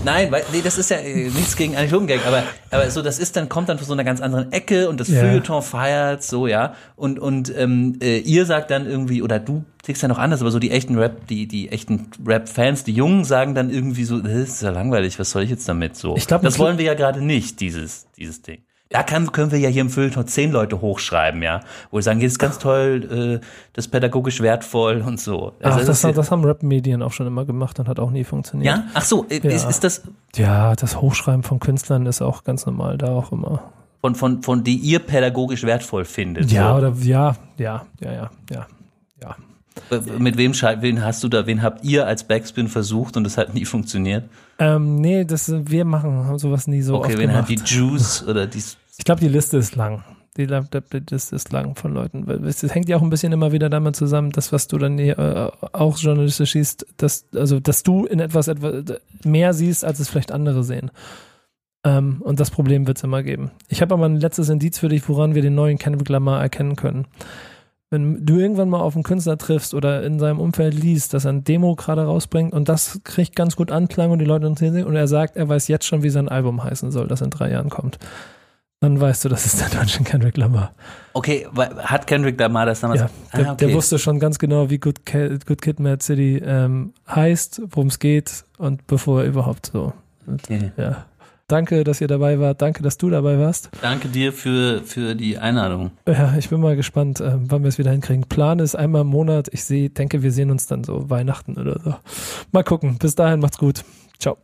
Speaker 2: Nein, weil, nee, das ist ja äh, nichts gegen Anekdotengang, aber, aber so, das ist dann, kommt dann von so einer ganz anderen Ecke und das
Speaker 1: Ja.
Speaker 2: Feuilleton feiert, so, ja. Und, und ähm, äh, ihr sagt dann irgendwie, oder du tickst ja noch anders, aber so die echten Rap, die, die echten Rap-Fans, die Jungen sagen dann irgendwie so, das ist ja langweilig, was soll ich jetzt damit so?
Speaker 1: Ich glaub,
Speaker 2: das wollen wir ja gerade nicht, dieses, dieses Ding. Da kann, können wir ja hier im Feuilleton zehn Leute hochschreiben, ja, wo wir sagen, hier ist ganz toll, äh, das ist pädagogisch wertvoll und so.
Speaker 1: Ach,
Speaker 2: Also
Speaker 1: das,
Speaker 2: ist-
Speaker 1: das haben Rap-Medien auch schon immer gemacht und hat auch nie funktioniert.
Speaker 2: ja, ach so,
Speaker 1: Ja.
Speaker 2: ist, ist das
Speaker 1: Ja, das Hochschreiben von Künstlern ist auch ganz normal, da auch immer.
Speaker 2: von, von, von die ihr pädagogisch wertvoll findet?
Speaker 1: Ja,
Speaker 2: so.
Speaker 1: oder ja, ja, ja, ja, ja. Ja.
Speaker 2: Mit wem, wen hast du da, wen habt ihr als Backspin versucht und das hat nie funktioniert?
Speaker 1: Ähm, nee, das wir machen, haben sowas nie so
Speaker 2: Okay,
Speaker 1: oft
Speaker 2: wen
Speaker 1: gemacht.
Speaker 2: hat die Juice oder die
Speaker 1: Ich glaube, die Liste ist lang. Die, die Liste ist lang von Leuten. Es hängt ja auch ein bisschen immer wieder damit zusammen, das, was du dann hier, äh, auch journalistisch siehst, dass, also, dass du in etwas, etwas mehr siehst, als es vielleicht andere sehen. Ähm, und das Problem wird es immer geben. Ich habe aber ein letztes Indiz für dich, woran wir den neuen Kendrick Lamar erkennen können. Wenn du irgendwann mal auf einen Künstler triffst oder in seinem Umfeld liest, dass er ein Demo gerade rausbringt und das kriegt ganz gut Anklang und die Leute interessieren sich und er sagt, er weiß jetzt schon, wie sein Album heißen soll, das in drei Jahren kommt, dann weißt du, das ist der deutsche Kendrick Lamar.
Speaker 2: Okay, hat Kendrick Lamar das damals?
Speaker 1: Ja, der,
Speaker 2: ah, okay.
Speaker 1: der wusste schon ganz genau, wie Good, Ki- Good Kid, Mad City ähm, heißt, worum es geht und bevor er überhaupt so. Und,
Speaker 2: Okay.
Speaker 1: Ja. Danke, dass ihr dabei wart. Danke, dass du dabei warst.
Speaker 2: Danke dir für, für die Einladung.
Speaker 1: Ja, ich bin mal gespannt, ähm, wann wir es wieder hinkriegen. Plan ist einmal im Monat. Ich seh, denke, wir sehen uns dann so Weihnachten oder so. Mal gucken. Bis dahin, macht's gut. Ciao.